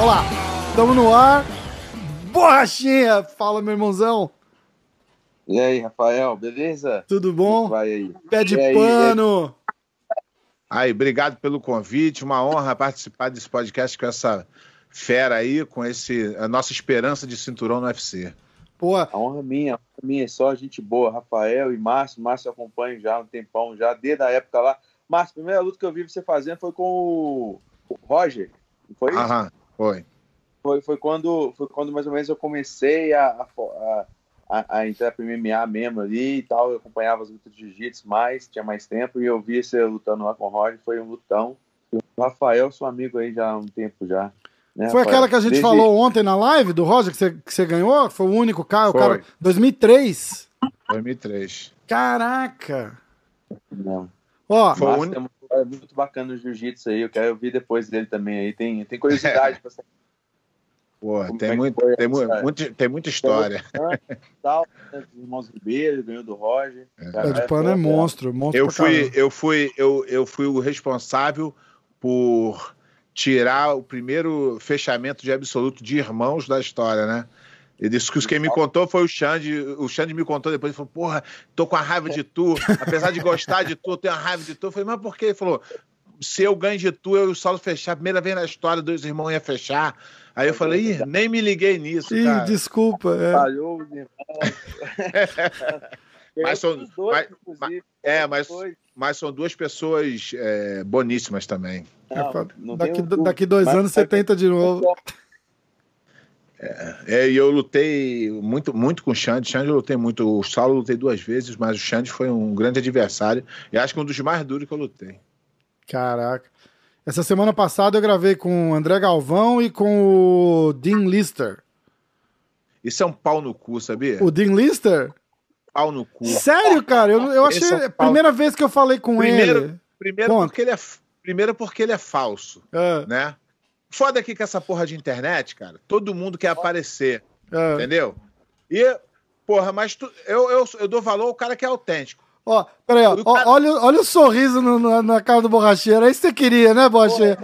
Olá, estamos no ar. Borrachinha, fala meu irmãozão. E aí, Rafael, beleza? Tudo bom? Vai aí. Pé de E aí, pano. Aí, obrigado pelo convite. Uma honra participar desse podcast com essa fera aí, com esse a nossa esperança de cinturão no UFC. Pô, A honra é minha, a honra é minha, é só gente boa, Rafael e Márcio. Márcio eu acompanho já há um tempão, já desde a época lá. Márcio, a primeira luta que eu vi você fazendo foi com o, Roger. Foi isso? Aham, foi. Foi, foi, quando, foi quando mais ou menos eu comecei a, a, a, a- entrar pro MMA mesmo ali e tal. Eu acompanhava as lutas de jiu-jitsu mais, tinha mais tempo, e eu vi você lutando lá com o Roger, foi um lutão. E o Rafael, sou amigo aí já há um tempo já. Né, foi aquela que a gente Desde- falou ontem na live do Roger que você, que você ganhou? Foi o único cara, o Foi. cara 2003. 2003. Caraca. Não. Ó, Foi o Márcio único- é muito- é bacana o jiu-jitsu aí, eu quero ouvir depois dele também aí. Tem, tem curiosidade pra saber Pô, é tem, que muito, tem, mu- muito- tem muita história. tal, né, dos irmãos Ribeiro, ganhou do Roger. pé de pano é monstro, monstro Eu fui, eu fui, eu, eu fui o responsável por tirar o primeiro fechamento de absoluto de irmãos da história, né? Ele disse que quem me contou foi o Xande. O Xande me contou depois. Ele falou: Porra, tô com a raiva de tu. Apesar de gostar de tu, eu tenho a raiva de tu. Eu falei: Mas por quê? Ele falou: Se eu ganho de tu, eu e o Saulo fechar. Primeira vez na história, dois irmãos iam fechar. Aí eu falei: Ih, nem me liguei nisso, Ih, cara. desculpa. é. Falhou os irmãos. Mas são- dois, mas- é, mas-. Mas são duas pessoas é, boníssimas também. Não, É não daqui, tenho dúvida. daqui dois Mas- anos você tenta de novo. É, e eu lutei muito, muito com o Xande. Xande eu lutei muito. O Saulo eu lutei duas vezes, mas o Xande foi um grande adversário. E acho que um dos mais duros que eu lutei. Caraca. Essa semana passada eu gravei com o André Galvão e com o Dean Lister. Isso é um pau no cu, sabia? O Dean Lister? Pau no cu. Sério, cara? Eu, eu achei. É o a primeira vez que eu falei com Primeiro- ele. Primeiro Conta. porque, ele é, primeiro porque ele é falso, É, né? Foda aqui com essa porra de internet, cara. Todo mundo quer aparecer, é. entendeu? E, porra, mas tu- eu, eu, eu dou valor ao cara que é autêntico. Ó, peraí, ó, cara- olha, olha o sorriso no- na, na cara do borracheiro. É isso que você queria, né, borracheiro?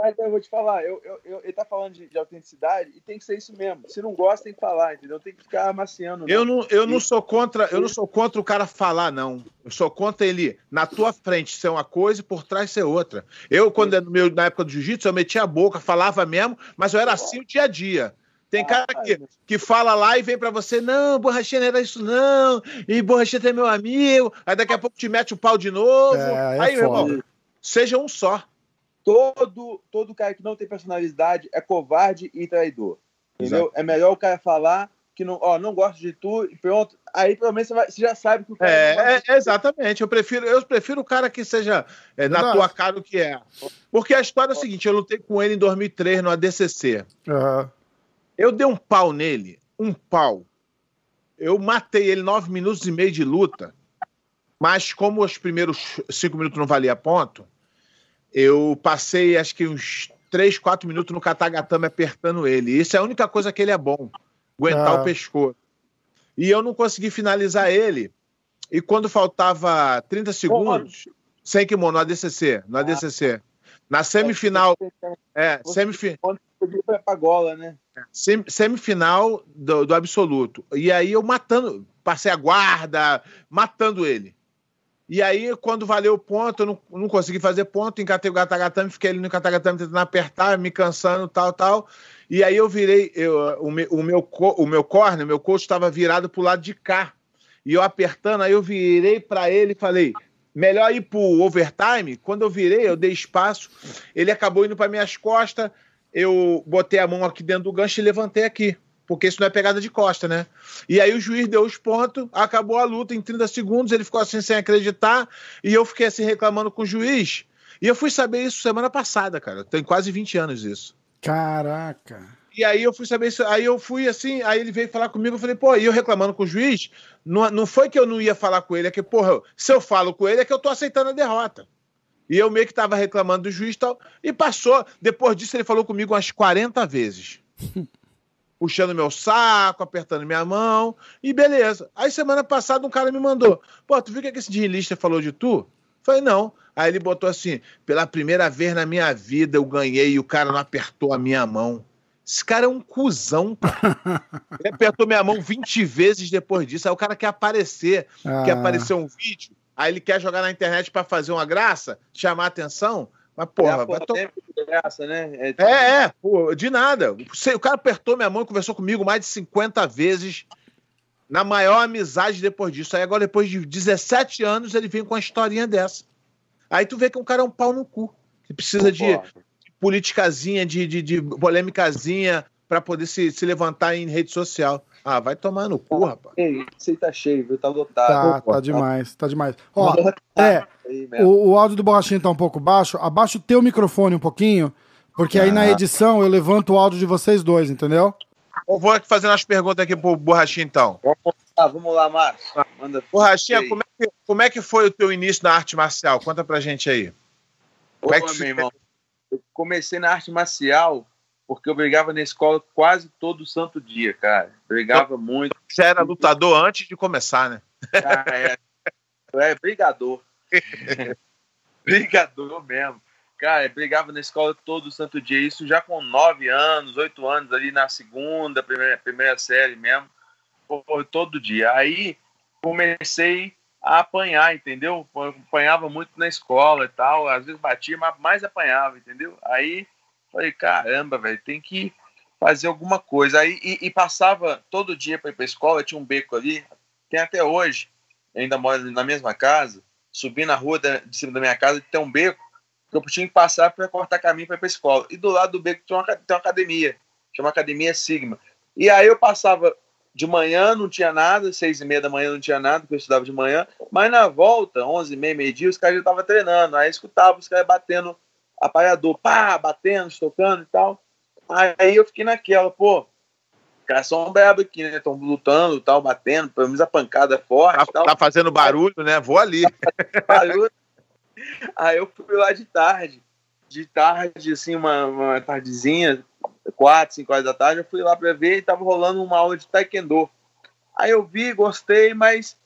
Mas eu vou te falar, eu, eu- eu- ele tá falando de, de autenticidade e tem que ser isso mesmo. Se não gosta, tem que falar, entendeu? Tem que ficar amaciando. Eu não. eu não sou contra, eu não sou contra o cara falar, não. Eu sou contra ele na tua frente ser uma coisa e por trás ser outra. Eu, quando é no meu, na época do jiu-jitsu, eu metia a boca, falava mesmo, mas eu era assim o dia a dia. Tem cara que, que fala lá e vem pra você, não, borrachinha não era isso não, e borrachinha é meu amigo, aí daqui a pouco te mete o pau de novo. É, aí é aí, meu irmão, seja um só. Todo, todo cara que não tem personalidade é covarde e traidor. Entendeu? É melhor o cara falar que não, ó, não gosto de tu e pronto. Aí pelo menos você, vai- você já sabe que o cara não É, gosta é, exatamente. Eu prefiro, eu prefiro o cara que seja é, na Verdade. tua cara o que é. Porque a história é a seguinte: eu lutei com ele em 2003 no ADCC. Aham. Eu dei um pau nele, um pau. Eu matei ele nove minutos e meio de luta, mas como os primeiros cinco minutos não valia ponto, eu passei acho que uns três, quatro minutos no katagatame apertando ele. Isso é a única coisa que ele é bom, aguentar Ah. o pescoço. E eu não consegui finalizar ele. E quando faltava 30 segundos, sem kimono, no ADCC, no ADCC. Na semifinal, é, semifinal. Quando podia foi pra gola, né? Sem- semifinal do, do absoluto. E aí eu matando, passei a guarda, matando ele. E aí, quando valeu o ponto, eu não, não consegui fazer ponto, encatei o Gatagatame, fiquei ali no Gatagatame tentando apertar, me cansando, tal, tal. E aí eu virei, eu, o, meu, o, meu, o meu corner, meu coach estava virado pro lado de cá. E eu apertando, aí eu virei para ele e falei, melhor ir pro overtime. Quando eu virei, eu dei espaço, ele acabou indo para minhas costas, eu botei a mão aqui dentro do gancho e levantei aqui. Porque isso não é pegada de costa, né? E aí o juiz deu os pontos, acabou a luta em 30 segundos, ele ficou assim sem acreditar, e eu fiquei assim reclamando com o juiz. E eu fui saber isso semana passada, cara. Tem quase 20 anos isso. Caraca. E aí eu fui saber isso, aí eu fui assim, aí ele veio falar comigo, eu falei, pô, e eu reclamando com o juiz, não, não foi que eu não ia falar com ele, é que, porra, se eu falo com ele é que eu tô aceitando a derrota. E eu meio que tava reclamando do juiz e tal, e passou. Depois disso ele falou comigo umas 40 vezes. puxando meu saco, apertando minha mão, e beleza. Aí semana passada um cara me mandou: pô, tu viu o que, é que esse Lister falou de tu? Falei, não. Aí ele botou assim: pela primeira vez na minha vida eu ganhei e o cara não apertou a minha mão. Esse cara é um cuzão, cara. Ele apertou minha mão 20 vezes depois disso. Aí o cara quer aparecer, ah. quer aparecer um vídeo, aí ele quer jogar na internet para fazer uma graça, chamar atenção. Mas, porra, é, vai to... graça, né? É, tipo... é, é de nada. O cara apertou minha mão e conversou comigo mais de 50 vezes na maior amizade depois disso. Aí agora, depois de 17 anos, ele vem com uma historinha dessa. Aí tu vê que um cara é um pau no cu. Que precisa de, politicazinha, de, de, de polêmicazinha para poder se, se levantar em rede social. Ah, vai tomar no cu, rapaz. Ei, você tá cheio, viu? Tá lotado. Tá, tá demais, tá demais. Ó, é, o, o áudio do Borrachinho tá um pouco baixo. Abaixa o teu microfone um pouquinho, porque aí na ah. edição eu levanto o áudio de vocês dois, entendeu? Eu vou fazendo as perguntas aqui pro Borrachinho, então. Vamos lá, vamos lá Márcio. Manda. Borrachinha, como é, que, como é que foi o teu início na arte marcial? Conta pra gente aí. Como é que meu irmão eu comecei na arte marcial porque eu brigava na escola quase todo santo dia, cara. Brigava então, muito. Você era lutador antes de começar, né? Ah, é. é brigador. brigador mesmo. Cara, eu brigava na escola todo santo dia. Isso já com nove anos, oito anos ali na segunda, primeira, primeira série mesmo. Todo dia. Aí comecei a apanhar, entendeu? Eu apanhava muito na escola e tal, às vezes batia, mas mais apanhava, entendeu? Aí falei, caramba, velho, tem que fazer alguma coisa. Aí e, e passava todo dia para ir para escola, tinha um beco ali, tem até hoje, ainda moro na mesma casa, subi na rua de, cima da minha casa, tem um beco que eu tinha que passar para cortar caminho para ir para escola. E do lado do beco tem uma, tem uma academia, chama Academia Sigma. E aí eu passava de manhã não tinha nada, seis e meia da manhã não tinha nada, porque eu estudava de manhã, mas na volta, onze e meia, meio-dia, os caras já estavam treinando, aí escutava os caras batendo aparador, pá, batendo, estocando e tal. Aí eu fiquei naquela, pô, caras são brabo aqui, né? Estão lutando tal, batendo, pelo menos a pancada é forte. Tá, tal. tá fazendo barulho, né? Vou ali. barulho. Aí eu fui lá de tarde, de tarde, assim, uma, uma tardezinha, quatro, cinco horas da tarde, eu fui lá para ver e tava rolando uma aula de taekwondo. Aí eu vi, gostei, mas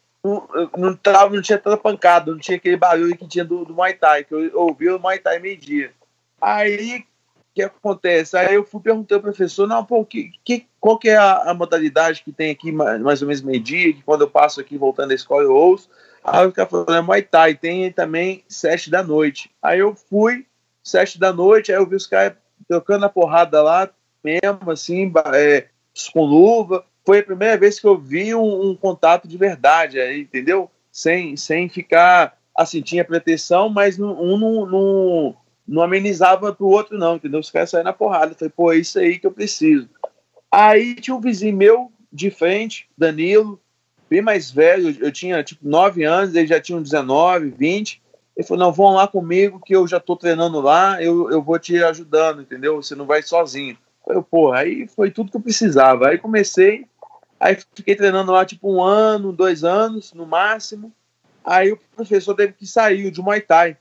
não, tava, não tinha tanta pancada, não tinha aquele barulho que tinha do, do Muay Thai, que eu ouvi o Muay Thai meio-dia. Aí, o que acontece? Aí eu fui perguntar ao professor, não, pô, que, que, qual que é a, a modalidade que tem aqui mais ou menos meio-dia, que quando eu passo aqui voltando da escola eu ouço. Aí o cara falou, é Muay Thai, tem também sete da noite. Aí eu fui, sete da noite, aí eu vi os caras trocando a porrada lá, mesmo, assim, é, com luva. Foi a primeira vez que eu vi um, um contato de verdade, entendeu? Sem, sem ficar assim, tinha proteção, mas um não, não, não amenizava pro outro, não, entendeu? Os caras saíram na porrada. Eu falei, pô, é isso aí que eu preciso. Aí tinha um vizinho meu de frente, Danilo, bem mais velho, eu tinha tipo 9 anos, ele já tinha 19, 20. Ele falou: não, vão lá comigo que eu já tô treinando lá, eu, eu vou te ajudando, entendeu? Você não vai sozinho. Eu, porra, aí foi tudo que eu precisava. Aí comecei, aí fiquei treinando lá tipo um ano, dois anos no máximo. Aí o professor teve que sair de Muay Thai.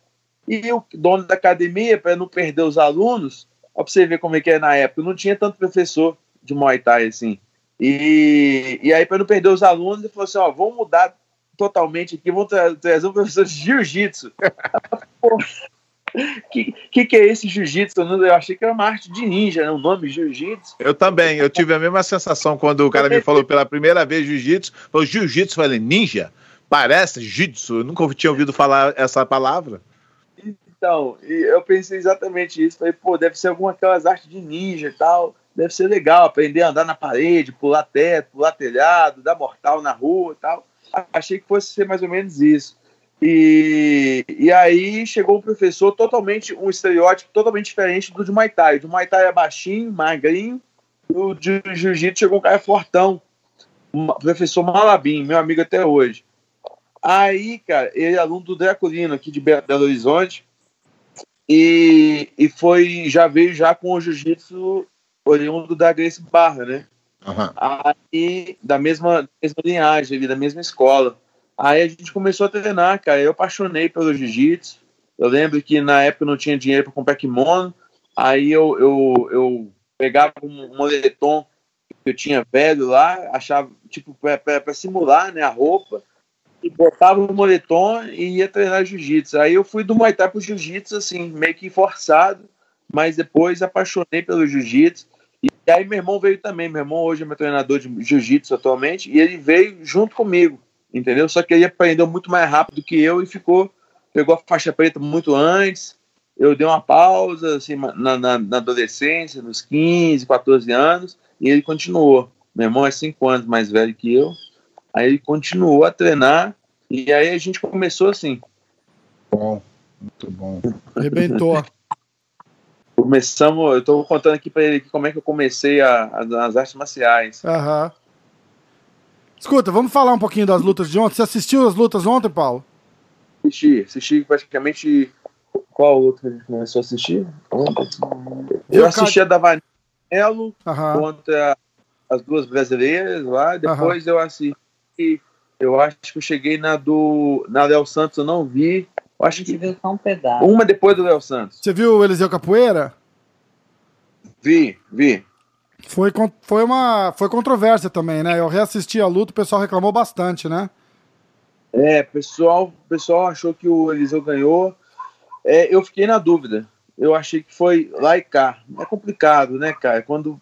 E o dono da academia, para não perder os alunos, ó, pra você ver como é que é na época, não tinha tanto professor de Muay Thai assim. E, e aí, para não perder os alunos, ele falou assim: ó, vamos mudar totalmente aqui, vamos tra trazer um professor de jiu-jitsu. que, que que é esse jiu-jitsu? Eu achei que era uma arte de ninja, né? O nome jiu-jitsu. Eu também, eu tive a mesma sensação quando o cara me falou pela primeira vez jiu-jitsu. Falou jiu-jitsu, falei, ninja? Parece jiu-jitsu. Eu nunca tinha ouvido falar essa palavra. Então, eu pensei exatamente isso. Falei, pô, deve ser alguma aquelas artes de ninja e tal. Deve ser legal aprender a andar na parede, pular teto, pular telhado, dar mortal na rua e tal achei que fosse ser mais ou menos isso. E, e aí chegou um professor totalmente, um estereótipo totalmente diferente do de Muay Thai. O de Muay Thai é baixinho, magrinho, o de Jiu-Jitsu chegou um cara fortão, o professor Malabim, meu amigo até hoje. Aí, cara, ele é aluno do Draculino aqui de Belo Horizonte e, e foi, já veio já com o Jiu-Jitsu oriundo da Grace Barra, né? Uhum. Aí, da mesma, mesma linhagem, ali, da mesma escola. Aí a gente começou a treinar, cara. Eu apaixonei pelo jiu-jitsu. Eu lembro que na época eu não tinha dinheiro para comprar kimono. Aí eu, eu, eu pegava um moletom eu tinha velho lá, achava, tipo, para simular né, a roupa, e botava o moletom e ia treinar jiu-jitsu. Aí eu fui do Muay Thai pro jiu-jitsu, assim, meio que forçado, mas depois apaixonei pelo jiu-jitsu. E aí meu irmão veio também. Meu irmão hoje é meu treinador de jiu-jitsu atualmente, e ele veio junto comigo, entendeu? Só que ele aprendeu muito mais rápido que eu e ficou, pegou a faixa preta muito antes. Eu dei uma pausa, assim, na, na, na adolescência, nos 15, 14 anos, e ele continuou. Meu irmão é 5 anos mais velho que eu, Aí ele continuou a treinar e aí a gente começou assim. Bom, muito bom. Arrebentou. Começamos, eu estou contando aqui para ele como é que eu comecei a, a, as artes marciais. Aham. Escuta, vamos falar um pouquinho das lutas de ontem. Você assistiu as lutas ontem, Paulo? Assisti, assisti praticamente. Qual luta que a gente começou a assistir? Eu, eu assisti a da Vanello contra as duas brasileiras lá, depois eu assisti eu acho que eu cheguei na do. Na Léo Santos, eu não vi. Eu acho que. viu só um pedaço. Uma depois do Léo Santos. Você viu o Eliseu Capoeira? Vi, vi. Foi, foi uma. Foi controvérsia também, né? Eu reassisti a luta, o pessoal reclamou bastante, né? É, pessoal, pessoal achou que o Eliseu ganhou. É, eu fiquei na dúvida. Eu achei que foi lá e cá. É complicado, né, cara? Quando.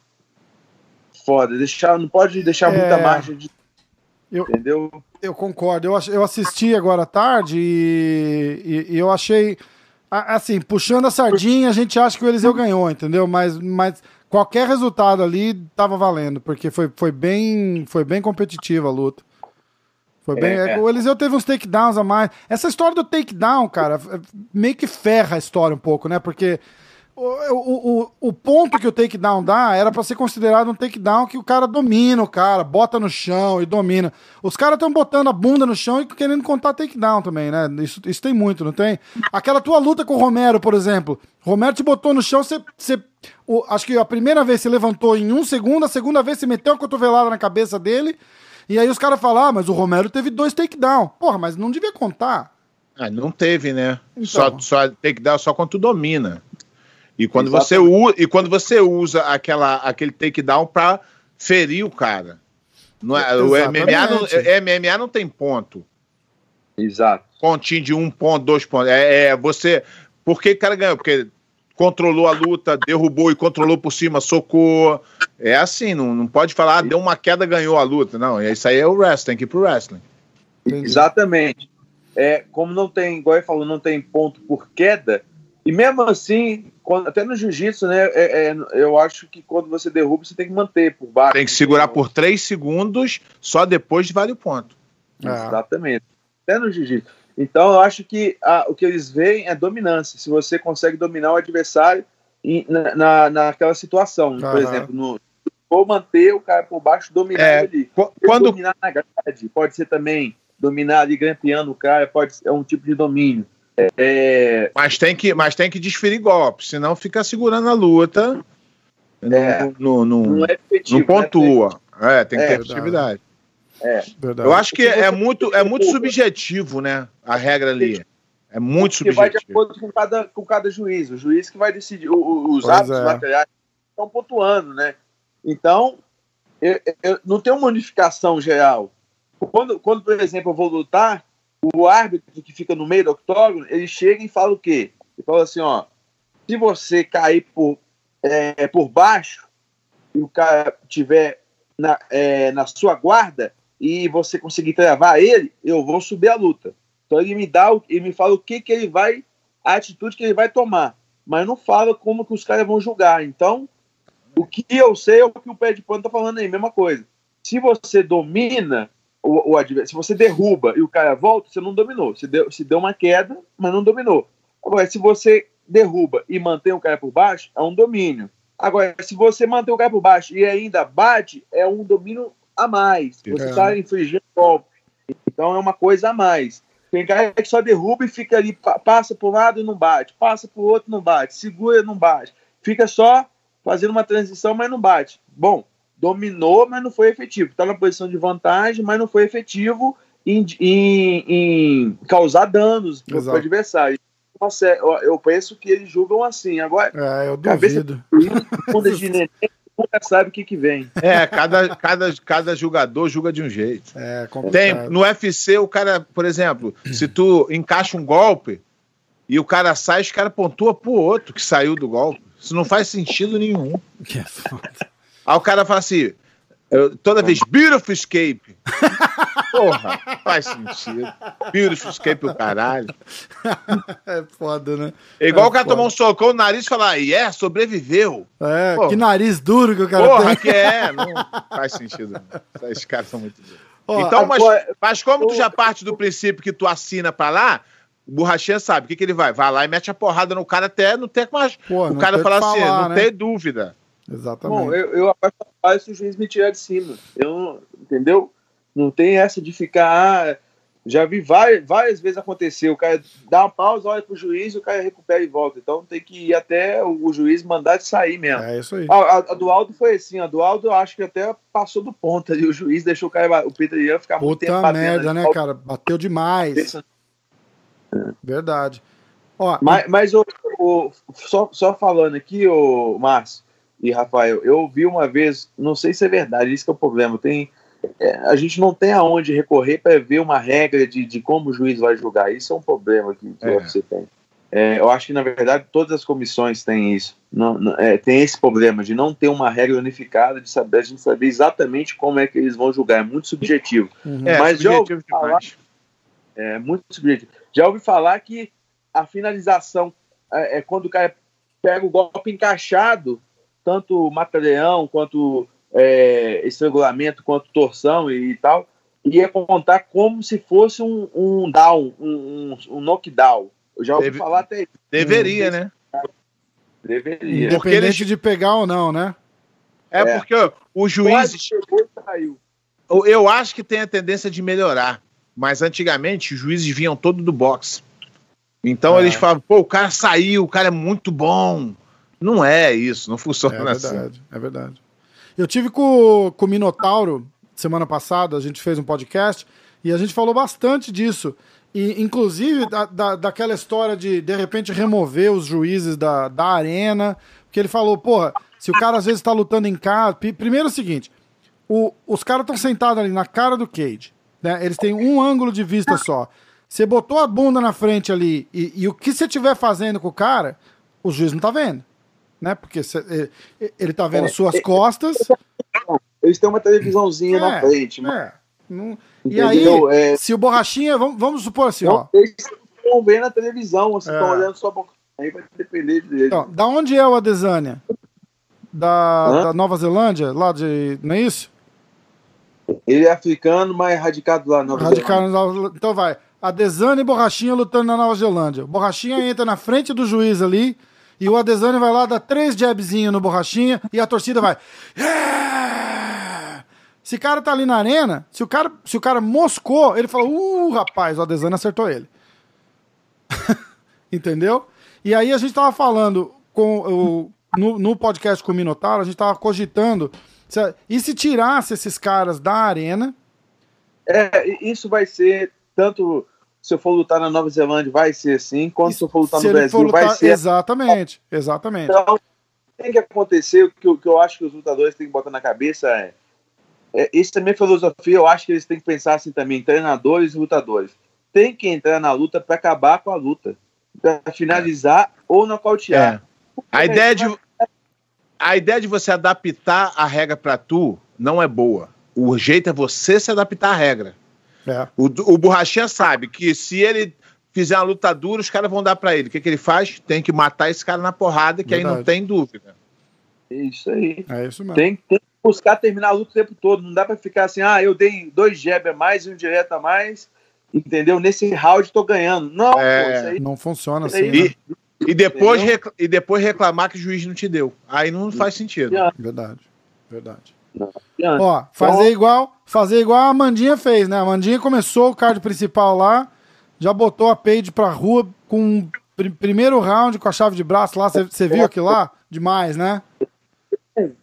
Foda. Deixar, não pode deixar é... muita margem de eu, Entendeu? Eu concordo. Eu, eu assisti agora à tarde e, e, e, eu achei. Assim, puxando a sardinha, a gente acha que o Eliseu ganhou, entendeu? Mas, mas qualquer resultado ali tava valendo, porque foi, foi, bem, foi bem competitiva a luta. Foi bem. É, é. O Eliseu teve uns takedowns a mais. Essa história do takedown, cara, meio que ferra a história um pouco, né? Porque o, o, o ponto que o takedown dá era para ser considerado um takedown que o cara domina o cara, bota no chão e domina. Os caras estão botando a bunda no chão e querendo contar takedown também, né? Isso, isso tem muito, não tem? Aquela tua luta com o Romero, por exemplo. Romero te botou no chão, você. você o, acho que a primeira vez você levantou em um segundo, a segunda vez você meteu uma cotovelada na cabeça dele. E aí os caras falam, ah, mas o Romero teve dois takedown. Porra, mas não devia contar. Ah, não teve, né? Então. Só, só takedown só quando tu domina. E quando, você, usa, e quando você usa aquela, aquele takedown para ferir o cara. Não é, o MMA não, MMA não tem ponto. Exato. Pontinho de um ponto, dois pontos. É, é você. Por que o cara ganhou? Porque controlou a luta, derrubou e controlou por cima, socou. É assim, não, não pode falar, ah, deu uma queda, ganhou a luta. Não, isso aí é o wrestling, tem que ir pro wrestling. Exatamente. É, como não tem, igual ele falou, não tem ponto por queda, e mesmo assim, quando, até no jiu-jitsu, né? É, é, eu acho que quando você derruba, você tem que manter por baixo. Tem que segurar por três segundos, só depois vale o ponto. É. Exatamente. Até no jiu-jitsu. Então, eu acho que a, o que eles veem é dominância. Se você consegue dominar o adversário em, na, na, naquela situação. Uhum. Por exemplo, no, ou manter o cara por baixo, dominar é, ali. Quando... Dominar na grade, pode ser também dominar ali, grampeando o cara, pode ser é um tipo de domínio. É... Mas, tem que, mas tem que desferir golpe, senão fica segurando a luta. É, no, no, no, não, é efetivo, não pontua. Né? É, tem que ter efetividade. É. Eu acho que é muito, é muito subjetivo, né? A regra ali. É muito Porque subjetivo. vai de acordo com cada, com cada juiz. O juiz que vai decidir. Os hábitos é. materiais estão pontuando, né? Então, eu, eu, não tem uma unificação geral. Quando, quando, por exemplo, eu vou lutar, o árbitro que fica no meio do octógono, ele chega e fala o quê? Ele fala assim, ó, se você cair por, é, por baixo e o cara tiver na, é, na sua guarda e você conseguir travar ele, eu vou subir a luta. Então ele me dá, ele me fala o que que ele vai, a atitude que ele vai tomar, mas não fala como que os caras vão julgar. Então, o que eu sei é o que o pé de pano tá falando aí, mesma coisa. Se você domina o, o Se você derruba e o cara volta, você não dominou. Você deu, se deu uma queda, mas não dominou. Agora, se você derruba e mantém o cara por baixo, é um domínio. Agora, se você mantém o cara por baixo e ainda bate, é um domínio a mais. Você está é. infligindo golpe. Então é uma coisa a mais. Tem cara que só derruba e fica ali, passa por um lado e não bate, passa por outro e não bate, segura e não bate. Fica só fazendo uma transição, mas não bate. Bom, dominou, mas não foi efetivo. Está na posição de vantagem, mas não foi efetivo em, em, em causar danos para o adversário. Eu penso que eles julgam assim. Agora, é, eu duvido. Cabeça de neném, nunca sabe o que, que vem. É, cada, cada, cada jogador julga de um jeito. É, Tem, no UFC, o cara, por exemplo, se tu encaixa um golpe e o cara sai, os caras pontuam pro outro que saiu do golpe. Isso não faz sentido nenhum. Que é foda. Aí o cara fala assim, eu, toda vez, beautiful escape. Porra, faz sentido. Beautiful escape o caralho. É foda, né? É igual É o cara foda. tomar um socão no nariz e falar, é, yeah, sobreviveu. É, Pô. que nariz duro que o cara Porra, tem. que é. Não faz sentido. não. Esses caras são muito. Ó, Então, mas, agora- mas como tu já parte do princípio que tu assina pra lá, o borrachinha sabe o que, que ele vai. Vai lá e mete a porrada no cara até não ter mais. Pô, o cara fala assim, falar, não né? tem dúvida. Exatamente. Bom, eu, eu apaixonado se o juiz me tirar de cima. Eu, entendeu? Não tem essa de ficar. ah, já vi várias, várias vezes acontecer. O cara dá uma pausa, olha pro juiz, o cara recupera e volta. Então tem que ir até o, juiz mandar de sair mesmo. É isso aí. A, a- do Aldo foi assim, a do Aldo eu acho que até passou do ponto ali. O juiz deixou o cara, o Peter Ian ficar muito tempo Puta batendo merda, né, cara? Bateu demais. Verdade. Ó, Mas, mas o, o- só, só falando aqui, o Márcio e Rafael, eu vi uma vez, não sei se é verdade, isso que é o problema. Tem, é, a gente não tem aonde recorrer para ver uma regra de, de como o juiz vai julgar. Isso é um problema que, que É. você tem. É, eu acho que, na verdade, todas as comissões têm isso. Não, não- é, tem esse problema de não ter uma regra unificada, de saber, a gente saber exatamente como é que eles vão julgar. É muito subjetivo. uhum. É, Mas já subjetivo ouvi falar- demais. É muito subjetivo. Já ouvi falar que a finalização é, é quando o cara pega o golpe encaixado, tanto mata-leão quanto é, estrangulamento, quanto torção e, tal, ia contar como se fosse um, um down, um, um, um knockdown. Eu já ouvi Deve- falar até isso. Deveria, né? Deveria. Porque Independente eles- de pegar ou não, né? É, É. porque ó, e saiu. Eu- Eu acho que tem a tendência de melhorar. Mas antigamente os juízes vinham todo do boxe. Então É. eles falavam, pô, o cara saiu, o cara é muito bom. Não é isso, não É funciona assim. verdade, é verdade. Eu tive com, com o Minotauro semana passada, a gente fez um podcast e a gente falou bastante disso. E, inclusive, da, da- daquela história de, de repente, remover os juízes da, da arena. Porque ele falou, porra, se o cara às vezes tá lutando em casa. Primeiro é o seguinte: o- os caras estão sentados ali na cara do Cage. Né? Eles têm um ângulo de vista só. Você botou a bunda na frente ali e, e o que você estiver fazendo com o cara, o juiz não tá vendo. Né? Porque cê- ele, ele tá vendo É, suas é, costas. Eles têm uma televisãozinha É, na frente. mas É. Não- E aí? É. se o Borrachinha, vamos, vamos supor assim, ó. não, eles estão vendo na televisão, vocês É. estão olhando só pra... Aí vai depender deles. Então, da onde é o Adesanya? Da, da Nova Zelândia? Lá de. Não é isso? Ele é africano, mas radicado lá na Nova Nova- então vai. Adesanya e Borrachinha lutando na Nova Zelândia. Borrachinha entra na frente do juiz ali. E o Adesanya vai lá, dá três jabzinhos no Borrachinha. E a torcida vai. "É!" Se o cara tá ali na arena, se o cara, se o cara moscou, ele fala: Uh, rapaz, o Adesanya acertou ele. Entendeu? E aí a gente tava falando com o, no, no podcast com o Minotauro, a gente tava cogitando. e se tirasse esses caras da arena? É, isso vai ser tanto se eu for lutar na Nova Zelândia, vai ser assim, quanto se eu for lutar Se no Brasil, for vai lutar- ser Exatamente, exatamente. Então, tem que acontecer, o que, eu- o que eu acho que os lutadores têm que botar na cabeça é, é isso também é filosofia, eu acho que eles têm que pensar assim também, treinadores e lutadores. Tem que entrar na luta para acabar com a luta, para finalizar ou nocautear. É. A ideia de a ideia de você adaptar a regra pra tu não é boa. O jeito é você se adaptar à regra. É. O, o borrachinha sabe que se ele fizer uma luta dura, os caras vão dar pra ele. O que, que ele faz? Tem que matar esse cara na porrada, que aí não Verdade. tem dúvida. É isso aí. É isso mesmo. Tem, tem que buscar terminar a luta o tempo todo. Não dá para ficar assim, ah, eu dei dois jab a mais e um direto a mais, entendeu? Nesse round tô ganhando. Não, É. pô, isso aí Não funciona Isso assim. aí- né? E, e, depois Entendeu? recla- e depois reclamar que o juiz não te deu. Aí não faz sentido. Verdade. Verdade. não. Ó, fazer igual, fazer igual a Amandinha fez, né? A Amandinha começou o card principal lá, já botou a Paige pra rua com o pr- primeiro round com a chave de braço lá. Você viu aquilo lá? Demais, né?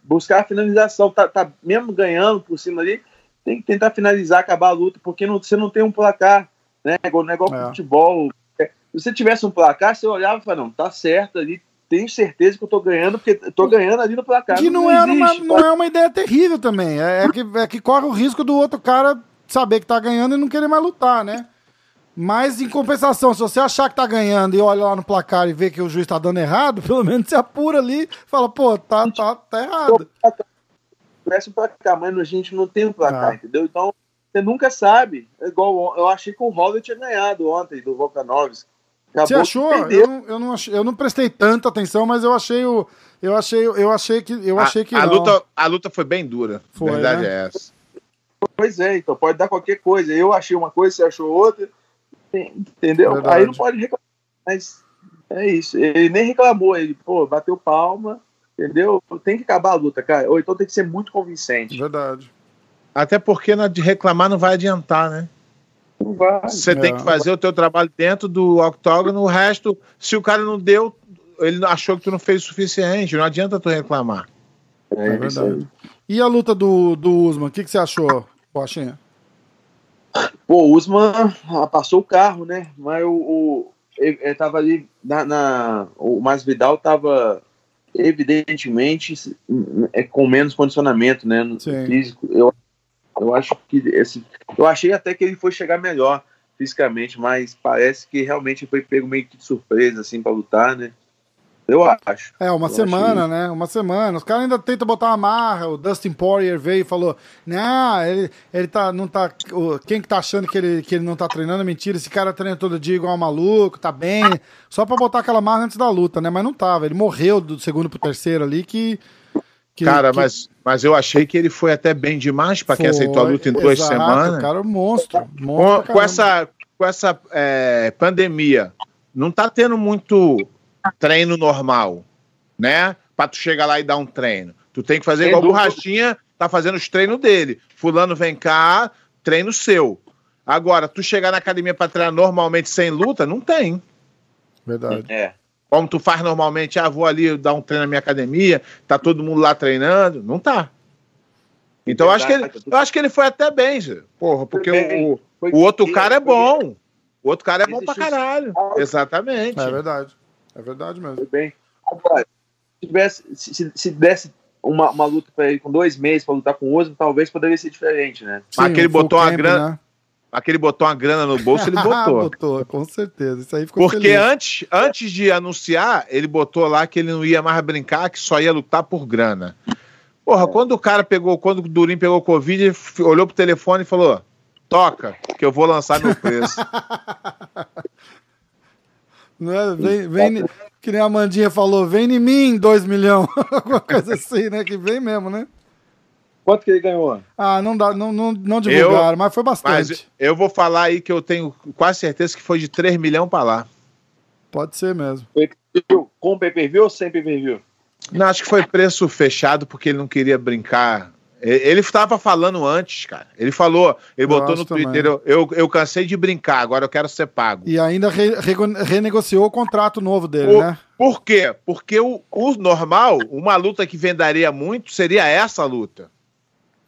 buscar a finalização, tá, tá mesmo ganhando por cima ali, tem que tentar finalizar, acabar a luta, porque não- você não tem um placar, né? Não é igual É. futebol. É, Se você tivesse um placar, você olhava e falava, não, tá certo ali, tenho certeza que eu tô ganhando, porque tô ganhando ali no placar. Que não, não, é, existe, uma, não é uma ideia terrível também. É, é, que, é que corre o risco do outro cara saber que tá ganhando e não querer mais lutar, né? Mas, em compensação, se você achar que tá ganhando e olha lá no placar e vê que o juiz tá dando errado, pelo menos você apura ali e fala, pô, tá, tá, tá errado. Parece um placar, mas a gente não tem um placar, ah. entendeu? Então, você nunca sabe. É igual eu achei que o Holler tinha ganhado ontem do Volkanovski. Você achou? Eu não, eu, não achei, eu não prestei tanta atenção, mas eu achei o. Eu achei, eu achei que. Eu achei que a, luta, a luta foi bem dura. Foi, verdade né? é essa. Pois é, então pode dar qualquer coisa. Eu achei uma coisa, você achou outra. Entendeu? Verdade. Aí não pode reclamar. Mas é isso. Ele nem reclamou, ele, pô, bateu palma, entendeu? Tem que acabar a luta, cara. Ou então tem que ser muito convincente. Verdade. Até porque de reclamar não vai adiantar, né? Não vai. Você tem que fazer o teu trabalho dentro do octógono, o resto, se o cara não deu, ele achou que tu não fez o suficiente, não adianta tu reclamar. É, é verdade. E a luta do, do Usman, o que, que você achou, Pochinha? Pô, o Usman ah, passou o carro, né? Mas o, o ele, ele tava ali na, na o Mais Vidal tava evidentemente é, com menos condicionamento, né, no Sim. físico. Eu eu acho que esse. Eu achei até que ele foi chegar melhor fisicamente, mas parece que realmente foi pego meio que de surpresa, assim, para lutar, né? Eu acho. É, uma eu semana, né? Uma semana. Os caras ainda tentam botar uma marra. O Dustin Poirier veio e falou: Não, ele, ele tá, não tá. Quem que tá achando que ele, que ele não tá treinando? Mentira, esse cara treina todo dia igual um maluco, tá bem. Só pra botar aquela marra antes da luta, né? Mas não tava. Ele morreu do segundo pro terceiro ali que que, cara, que... Mas, mas eu achei que ele foi até bem demais para quem aceitou a luta em duas exato, semanas. Cara, monstro. monstro com, com, essa, com essa é, pandemia, não tá tendo muito treino normal, né? Para tu chegar lá e dar um treino. Tu tem que fazer Sem igual o Borrachinha tá fazendo os treinos dele. Fulano vem cá, treino seu. Agora, tu chegar na academia para treinar normalmente sem luta, não tem. Verdade. É como tu faz normalmente, ah, vou ali dar um treino na minha academia, tá todo mundo lá treinando. Não tá. Então eu acho, que ele, eu acho que ele foi até bem, Zé. Porra, porque o, o outro cara é bom. O outro cara é bom pra caralho. Exatamente. É verdade. É verdade mesmo. Foi bem. Se, tivesse, se, se desse uma, uma luta pra ele com dois meses pra lutar com o Osmo, talvez poderia ser diferente, né? Sim, Mas que ele botou uma grana. Né? Aquele botou uma grana no bolso, ele botou. botou, com certeza. Isso aí ficou Porque antes, antes de anunciar, ele botou lá que ele não ia mais brincar, que só ia lutar por grana. Porra, é. quando o cara pegou, quando o Durim pegou Covid, ele olhou pro telefone e falou: toca, que eu vou lançar meu preço. Não é? Vem, vem, que nem a Mandinha falou, vem em mim, 2 milhões. Alguma coisa assim, né? Que vem mesmo, né? Quanto que ele ganhou? Ah, não dá, não, não, não divulgaram, eu, mas foi bastante. Mas eu vou falar aí que eu tenho quase certeza que foi de 3 milhões para lá. Pode ser mesmo. Foi com pay-per-view ou sem pay-per-view? Não, acho que foi preço fechado porque ele não queria brincar. Ele estava falando antes, cara. Ele falou, ele botou no Twitter, eu, eu, eu, cansei de brincar, agora eu quero ser pago. E ainda re, re, renegociou o contrato novo dele, o, né? Por quê? Porque o, o normal, uma luta que venderia muito, seria essa luta.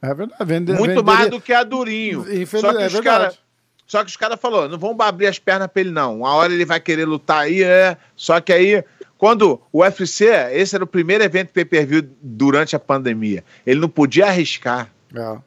É verdade. Vende, Muito venderia... mais do que a Durinho. Infeliz... Só que é os caras. Só que os caras falaram, não vamos abrir as pernas pra ele, não. Uma hora ele vai querer lutar aí, é. Só que aí, quando o UFC, esse era o primeiro evento pay-per-view durante a pandemia. Ele não podia arriscar. É.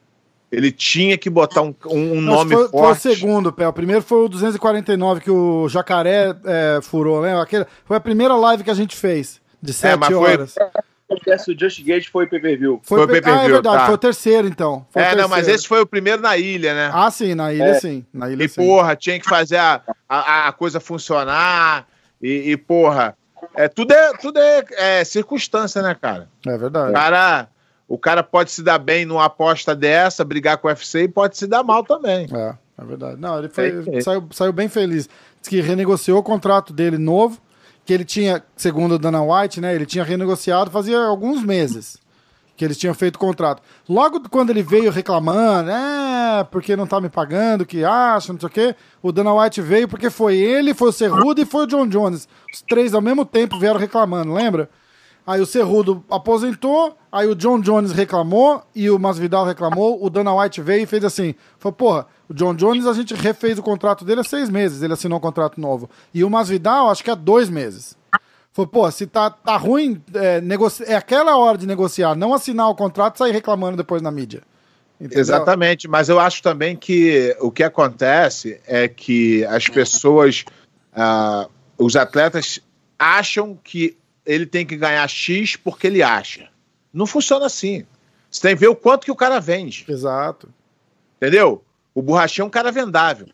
Ele tinha que botar um, um nome foi, forte. Foi o segundo, Pé. O primeiro foi o 249 que o Jacaré é, furou, lembra? Aquele, foi a primeira live que a gente fez, de sete é, horas. Foi o Just Gate foi pay-per-view. Foi, foi pay-per-view. Ah, é verdade, tá. foi o terceiro, então. Foi é, terceiro. não, mas esse foi o primeiro na ilha, né? Ah, sim, na ilha é. sim. Na ilha, e, sim. porra, tinha que fazer a, a, a coisa funcionar. E, e, porra, é, tudo, é, tudo é, é, circunstância, né, cara? É verdade. O cara, o cara pode se dar bem numa aposta dessa, brigar com o UFC, e pode se dar mal também. É, é verdade. Não, ele foi, é, saiu, saiu bem feliz. Diz que renegociou o contrato dele novo que ele tinha, segundo a Dana White, né, ele tinha renegociado fazia alguns meses que eles tinham feito o contrato. Logo quando ele veio reclamando, é, porque não tá me pagando, que acha, não sei o quê, o Dana White veio porque foi ele, foi o Cerrudo e foi o John Jones. Os três ao mesmo tempo vieram reclamando, lembra? Aí o Cerrudo aposentou, aí o John Jones reclamou e o Masvidal reclamou, o Dana White veio e fez assim, falou, porra, o John Jones a gente refez o contrato dele há seis meses, ele assinou um contrato novo. E o Masvidal acho que há dois meses. Falou, pô, se tá, tá ruim, é, negoci... é aquela hora de negociar, não assinar o contrato e sair reclamando depois na mídia. Entendeu? Exatamente, mas eu acho também que o que acontece é que as pessoas, uh, os atletas acham que ele tem que ganhar X porque ele acha. Não funciona assim. Você tem que ver o quanto que o cara vende. Exato. Entendeu? O borrachinho é um cara vendável.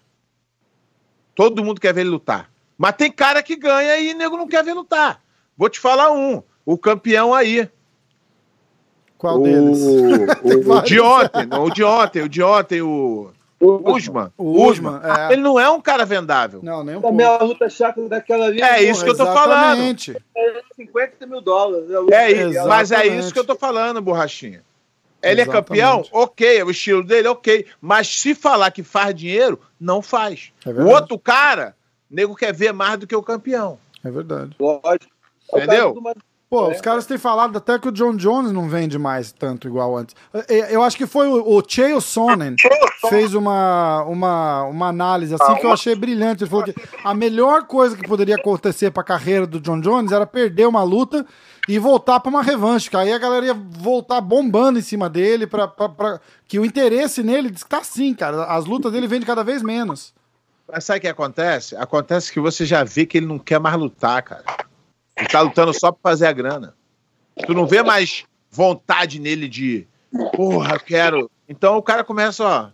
Todo mundo quer ver ele lutar. Mas tem cara que ganha e nego não quer ver lutar. Vou te falar um. O campeão aí. Qual o, deles? O, o de ontem, não, o de ontem, o de ontem, o. Usman. O Usman. É. Ele não é um cara vendável. Não, nem um Também a luta chata daquela ali. É isso que eu tô falando. É 50 mil dólares. É isso, mas é isso que eu tô falando, borrachinha. Ele Exatamente. é campeão? Ok. É o estilo dele? Ok. Mas se falar que faz dinheiro, não faz. É o outro cara, nego quer ver mais do que o campeão. É verdade. Lógico. Entendeu? Pô, é. os caras têm falado até que o John Jones não vende mais tanto igual antes. Eu acho que foi o, o Chael Sonnen fez uma, uma, uma análise assim que eu achei brilhante. Ele falou que a melhor coisa que poderia acontecer para a carreira do John Jones era perder uma luta e voltar para uma revanche. Que aí a galera ia voltar bombando em cima dele, pra, pra, pra que o interesse nele está assim, cara. As lutas dele vendem cada vez menos. Mas sabe o que acontece? Acontece que você já vê que ele não quer mais lutar, cara. Ele tá lutando só pra fazer a grana. Tu não vê mais vontade nele de, porra, quero. Então o cara começa, ó.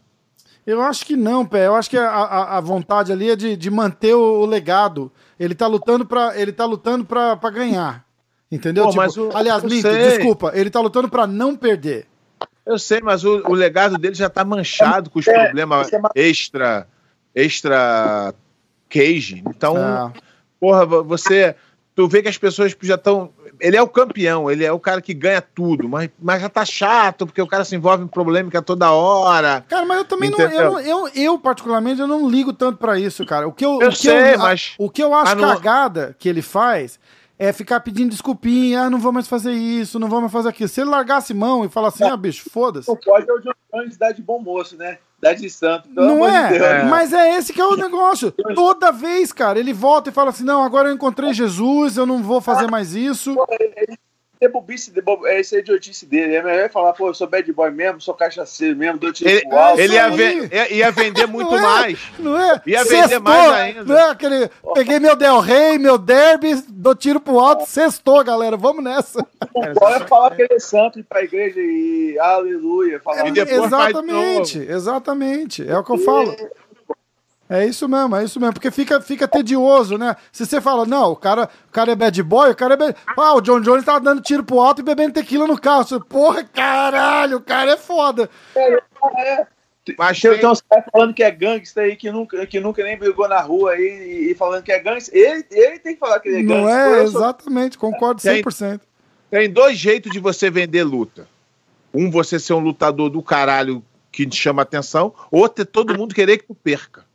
Eu acho que não, pé. Eu acho que a, a, a vontade ali é de, de manter o, o, legado. Ele tá lutando para ele tá lutando para ganhar. Entendeu? Pô, tipo, o, aliás, Minto, desculpa, ele tá lutando para não perder. Eu sei, mas o, o, legado dele já tá manchado com os é, problemas é extra extra cage. Então, é. porra, você tu vê que as pessoas já estão. Ele é o campeão, ele é o cara que ganha tudo, mas, mas já tá chato, porque o cara se envolve em polêmica toda hora. Cara, mas eu também não eu, eu, eu, particularmente, eu não ligo tanto para isso, cara. O que eu, eu o que sei, eu, mas. O que eu acho cagada que ele faz é ficar pedindo desculpinha, ah, não vou mais fazer isso, não vou mais fazer aquilo. Se ele largasse mão e falasse assim, ah, bicho, foda-se. Não pode é o John Jones dar de bom moço, né? Dar de santo. Não é? De é? Mas é esse que é o negócio. Toda vez, cara, ele volta e fala assim, não, agora eu encontrei Jesus, eu não vou fazer mais isso. Ele é bobice, é esse é idiotice dele. É melhor falar, pô, eu sou bad boy mesmo, sou cachaceiro mesmo, dou tiro ele, pro alto. Ele ia, ve ia, vender muito não é, mais. Não é? Ia vender sextou, mais ainda. Não é aquele, peguei meu Del Rey, meu derby, dou tiro pro alto, sextou, galera, vamos nessa. Bora falar que ele é santo, ir pra igreja e aleluia. Falar. E exatamente, exatamente, é o que eu falo. É isso mesmo, é isso mesmo, porque fica, fica tedioso, né? Se você fala, não, o cara, o cara é bad boy, o cara é bad... Ah, o John Jones tava dando tiro pro alto e bebendo tequila no carro. Você, Porra, caralho, o cara é foda. É, é. Mas tem, tem uns caras falando que é gangster aí, que nunca, que nunca nem brigou na rua aí, e, falando que é gangster. Ele, ele tem que falar que ele é gangster. Não é, exatamente, concordo 100%. Tem, tem dois jeitos de você vender luta. Um, você ser um lutador do caralho que te chama atenção, outro é todo mundo querer que tu perca.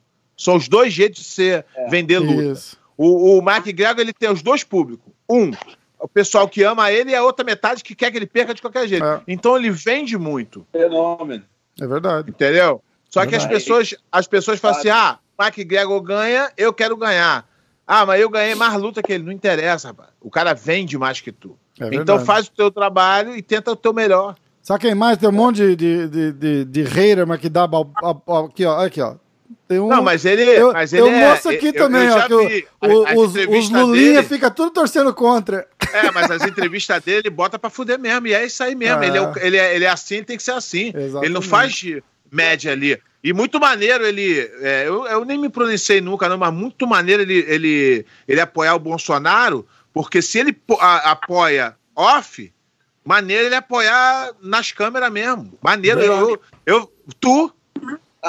São os dois jeitos de ser, é, vender luta. O, o Mark Gregor ele tem os dois públicos. Um, o pessoal que ama ele e a outra metade que quer que ele perca de qualquer jeito. É. Então ele vende muito. Fenômeno. É verdade. Entendeu? Só é que as pessoas, as pessoas falam assim: ah, Mark Gregor ganha, eu quero ganhar. Ah, mas eu ganhei mais luta que ele. Não interessa, rapaz. O cara vende mais que tu. É então faz o teu trabalho e tenta o teu melhor. Sabe quem mais? Tem um monte de, de, de, de hater, mas que dá. Aqui, ó. Aqui, ó. Tem um, não, mas ele, eu, mas ele eu é, mostro aqui eu, também, eu ó, que o, a, os, os Lulinha dele, fica tudo torcendo contra. É, mas as entrevistas dele bota pra fuder mesmo, e é isso aí mesmo. É. Ele, é, ele, é, ele é assim, tem que ser assim. Exatamente. Ele não faz média ali. E muito maneiro ele. É, eu, eu nem me pronunciei nunca, não, mas muito maneiro ele, ele, ele apoiar o Bolsonaro, porque se ele a, apoia off, maneiro ele apoiar nas câmeras mesmo. Maneiro. Eu, eu, tu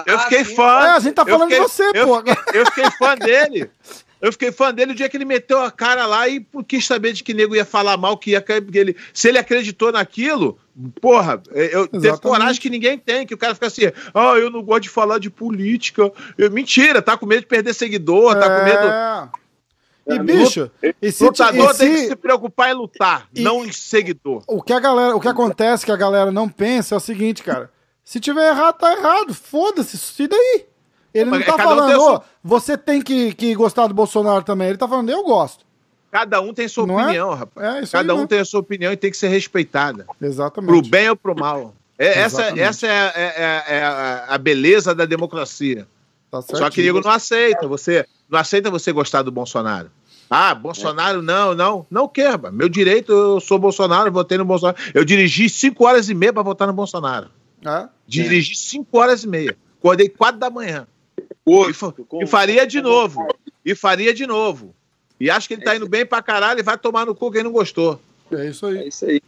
eu fiquei ah, fã. É, a gente tá falando fiquei, de você, eu, pô. Eu fiquei fã dele. Eu fiquei fã dele o dia que ele meteu a cara lá e quis saber de que nego ia falar mal, que ia ele, se ele acreditou naquilo, porra, eu teve coragem que ninguém tem, que o cara fica assim, ah, eu não gosto de falar de política. Eu, mentira, tá com medo de perder seguidor, é... tá com medo. É. E, bicho, e se, lutador e se... tem que se preocupar em lutar, e... não em seguidor. O que a galera, o que acontece que a galera não pensa é o seguinte, cara. Se tiver errado, tá errado. Foda-se, e daí? Ele não tá falando, um você tem que, que gostar do Bolsonaro também. Ele tá falando, eu gosto. cada um tem sua não é? opinião, é? rapaz. É, cada um tem a sua opinião e tem que ser respeitada. Exatamente. Pro bem ou pro mal. É, essa essa é, é, é, a, a beleza da democracia. Tá Só que Diego não aceita. Você não aceita você gostar do Bolsonaro. Ah, Bolsonaro, é. não, não. Não quer, meu direito, eu sou Bolsonaro, votei no Bolsonaro. Eu dirigi cinco horas e meia para votar no Bolsonaro. É? Dirigi cinco horas e meia. Acordei quatro da manhã. e, e, faria de novo. E faria de novo. E acho que ele tá indo bem pra caralho e vai tomar no cu quem não gostou. É isso aí. É isso aí.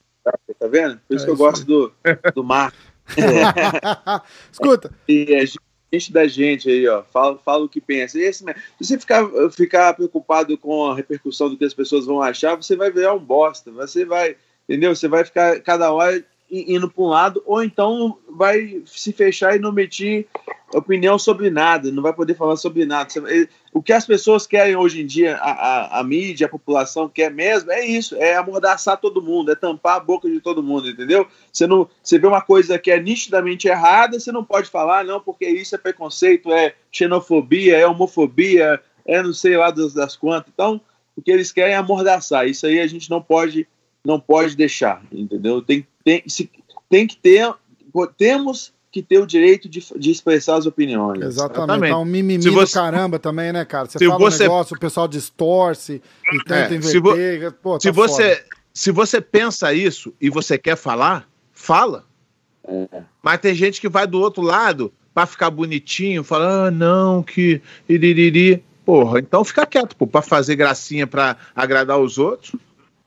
Tá vendo? Por isso é que eu gosto do, do mar. Escuta. E a gente da gente aí, ó. Fala, fala o que pensa. Esse, se você ficar, ficar preocupado com a repercussão do que as pessoas vão achar, você vai virar um bosta. Você vai, entendeu? Você vai ficar cada hora indo para um lado, ou então vai se fechar e não meter opinião sobre nada, não vai poder falar sobre nada. O que as pessoas querem hoje em dia, a, a, a, mídia, a população quer mesmo, é isso, é amordaçar todo mundo, é tampar a boca de todo mundo, entendeu? Você, não, você vê uma coisa que é nitidamente errada, você não pode falar, não, porque isso é preconceito, é xenofobia, é homofobia, é não sei lá das, das quantas. Então, o que eles querem é amordaçar. Isso aí a gente não pode não pode deixar, entendeu? Tem, tem, se, tem que ter, temos que ter o direito de, de expressar as opiniões. Exatamente. Exatamente. Tá um mimimi se você... do caramba também, né, cara? Você se fala você... um negócio, o pessoal distorce e tenta é, inverter. Se, vo... Pô, tá se você, se você pensa isso e você quer falar, fala. É. Mas tem gente que vai do outro lado para ficar bonitinho, falar, ah, não, que iririri. Porra, então fica quieto, pô, pra fazer gracinha para agradar os outros.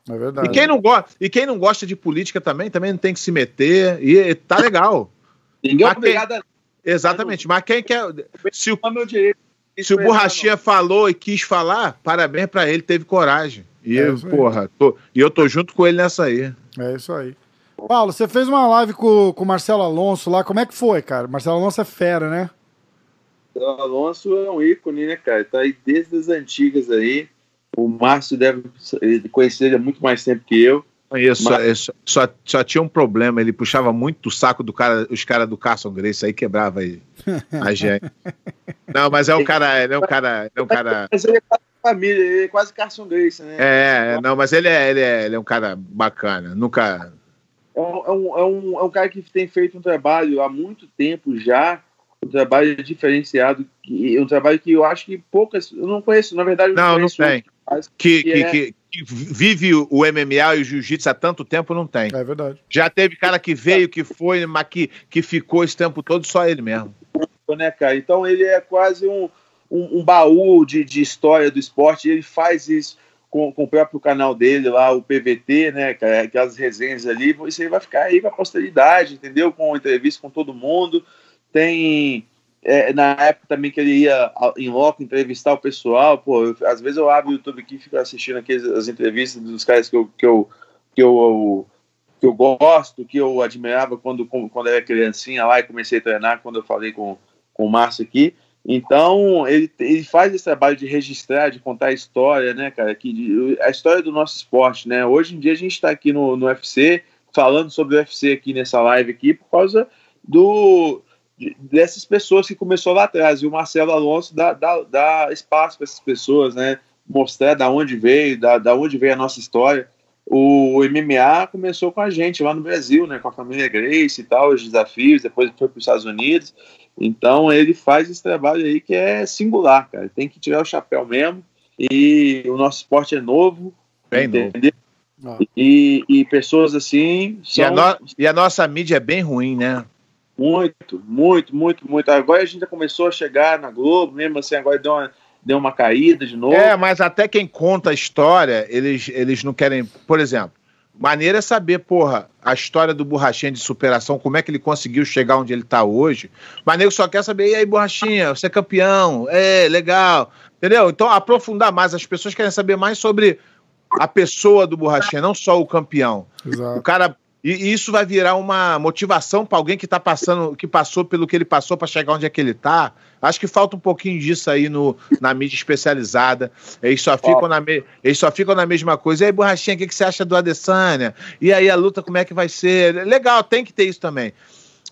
É verdade. E quem, não go e quem não gosta de política também, também não tem que se meter. E, e tá legal. Ninguém é obrigado quem... a... Exatamente. Mas quem quer. Se o, se o Borrachinha falou e quis falar, parabéns para ele, teve coragem. E é eu, porra, tô, e eu tô junto com ele nessa aí. É isso aí. Paulo, você fez uma live com, com o Marcelo Alonso lá. Como é que foi, cara? Marcelo Alonso é fera, né? O Alonso é um ícone, né, cara? Tá aí desde as antigas aí. O Márcio deve conhecer ele há muito mais tempo que eu. Isso, mas... só, só, só, tinha um problema, ele puxava muito o saco do cara, os caras do Carson Grace, aí quebrava aí a gente. Não, mas é um cara, ele é um cara, é um cara. Mas ele é quase família, ele é quase Carson Grace, né? É, não, mas ele é, ele é, ele é um cara bacana, nunca. É um, é, um, é, um, é um cara que tem feito um trabalho há muito tempo já, um trabalho diferenciado, um trabalho que eu acho que poucas, eu não conheço, na verdade. Não, não, não tem que, que, é... que, que, vive o MMA e o jiu-jitsu há tanto tempo, não tem. É verdade. Já teve cara que veio, que foi, mas que, que ficou esse tempo todo, só ele mesmo. Né, cara? Então ele é quase um, um, um baú de, de história do esporte, ele faz isso com, com, o próprio canal dele lá, o PVT, né, aquelas resenhas ali, isso aí vai ficar aí para a posteridade, entendeu? Com entrevista com todo mundo, tem é, na época também que ele ia em loco entrevistar o pessoal, pô, eu, às vezes eu abro o YouTube aqui e fico assistindo aqui as, as entrevistas dos caras que eu, que eu, que eu, que eu gosto, que eu admirava quando, quando era criancinha lá e comecei a treinar, quando eu falei com, com o Márcio aqui. Então, ele, ele faz esse trabalho de registrar, de contar a história, né, cara, que, de, a história do nosso esporte, né? Hoje em dia a gente está aqui no, no UFC, falando sobre o UFC aqui nessa live aqui, por causa do, dessas pessoas que começou lá atrás. E o Marcelo Alonso dá, dá, dá espaço para essas pessoas, né? Mostrar da onde veio, da, da onde veio a nossa história. O MMA começou com a gente lá no Brasil, né? Com a família Grace e tal, os desafios, depois foi para os Estados Unidos. Então ele faz esse trabalho aí que é singular, cara. Tem que tirar o chapéu mesmo. E o nosso esporte é novo. Bem entendeu? novo. E, e pessoas assim. São... E, a no... e a nossa mídia é bem ruim, né? Muito, muito, muito, muito. Agora a gente já começou a chegar na Globo, mesmo assim, agora deu uma, deu uma caída de novo. É, mas até quem conta a história, eles, eles não querem. Por exemplo, maneira é saber, porra, a história do Borrachinha de superação, como é que ele conseguiu chegar onde ele está hoje. Mas nego só quer saber, e aí, Borrachinha, você é campeão, é, legal. Entendeu? Então, aprofundar mais, as pessoas querem saber mais sobre a pessoa do Borrachinha, não só o campeão. Exato. O cara e isso vai virar uma motivação para alguém que está passando, que passou pelo que ele passou para chegar onde é que ele está. Acho que falta um pouquinho disso aí no, na mídia especializada. Eles só ficam, na, me, eles só ficam na mesma coisa. E aí, Borrachinha, o que, que você acha do Adesanya? E aí, a luta, como é que vai ser? Legal, tem que ter isso também.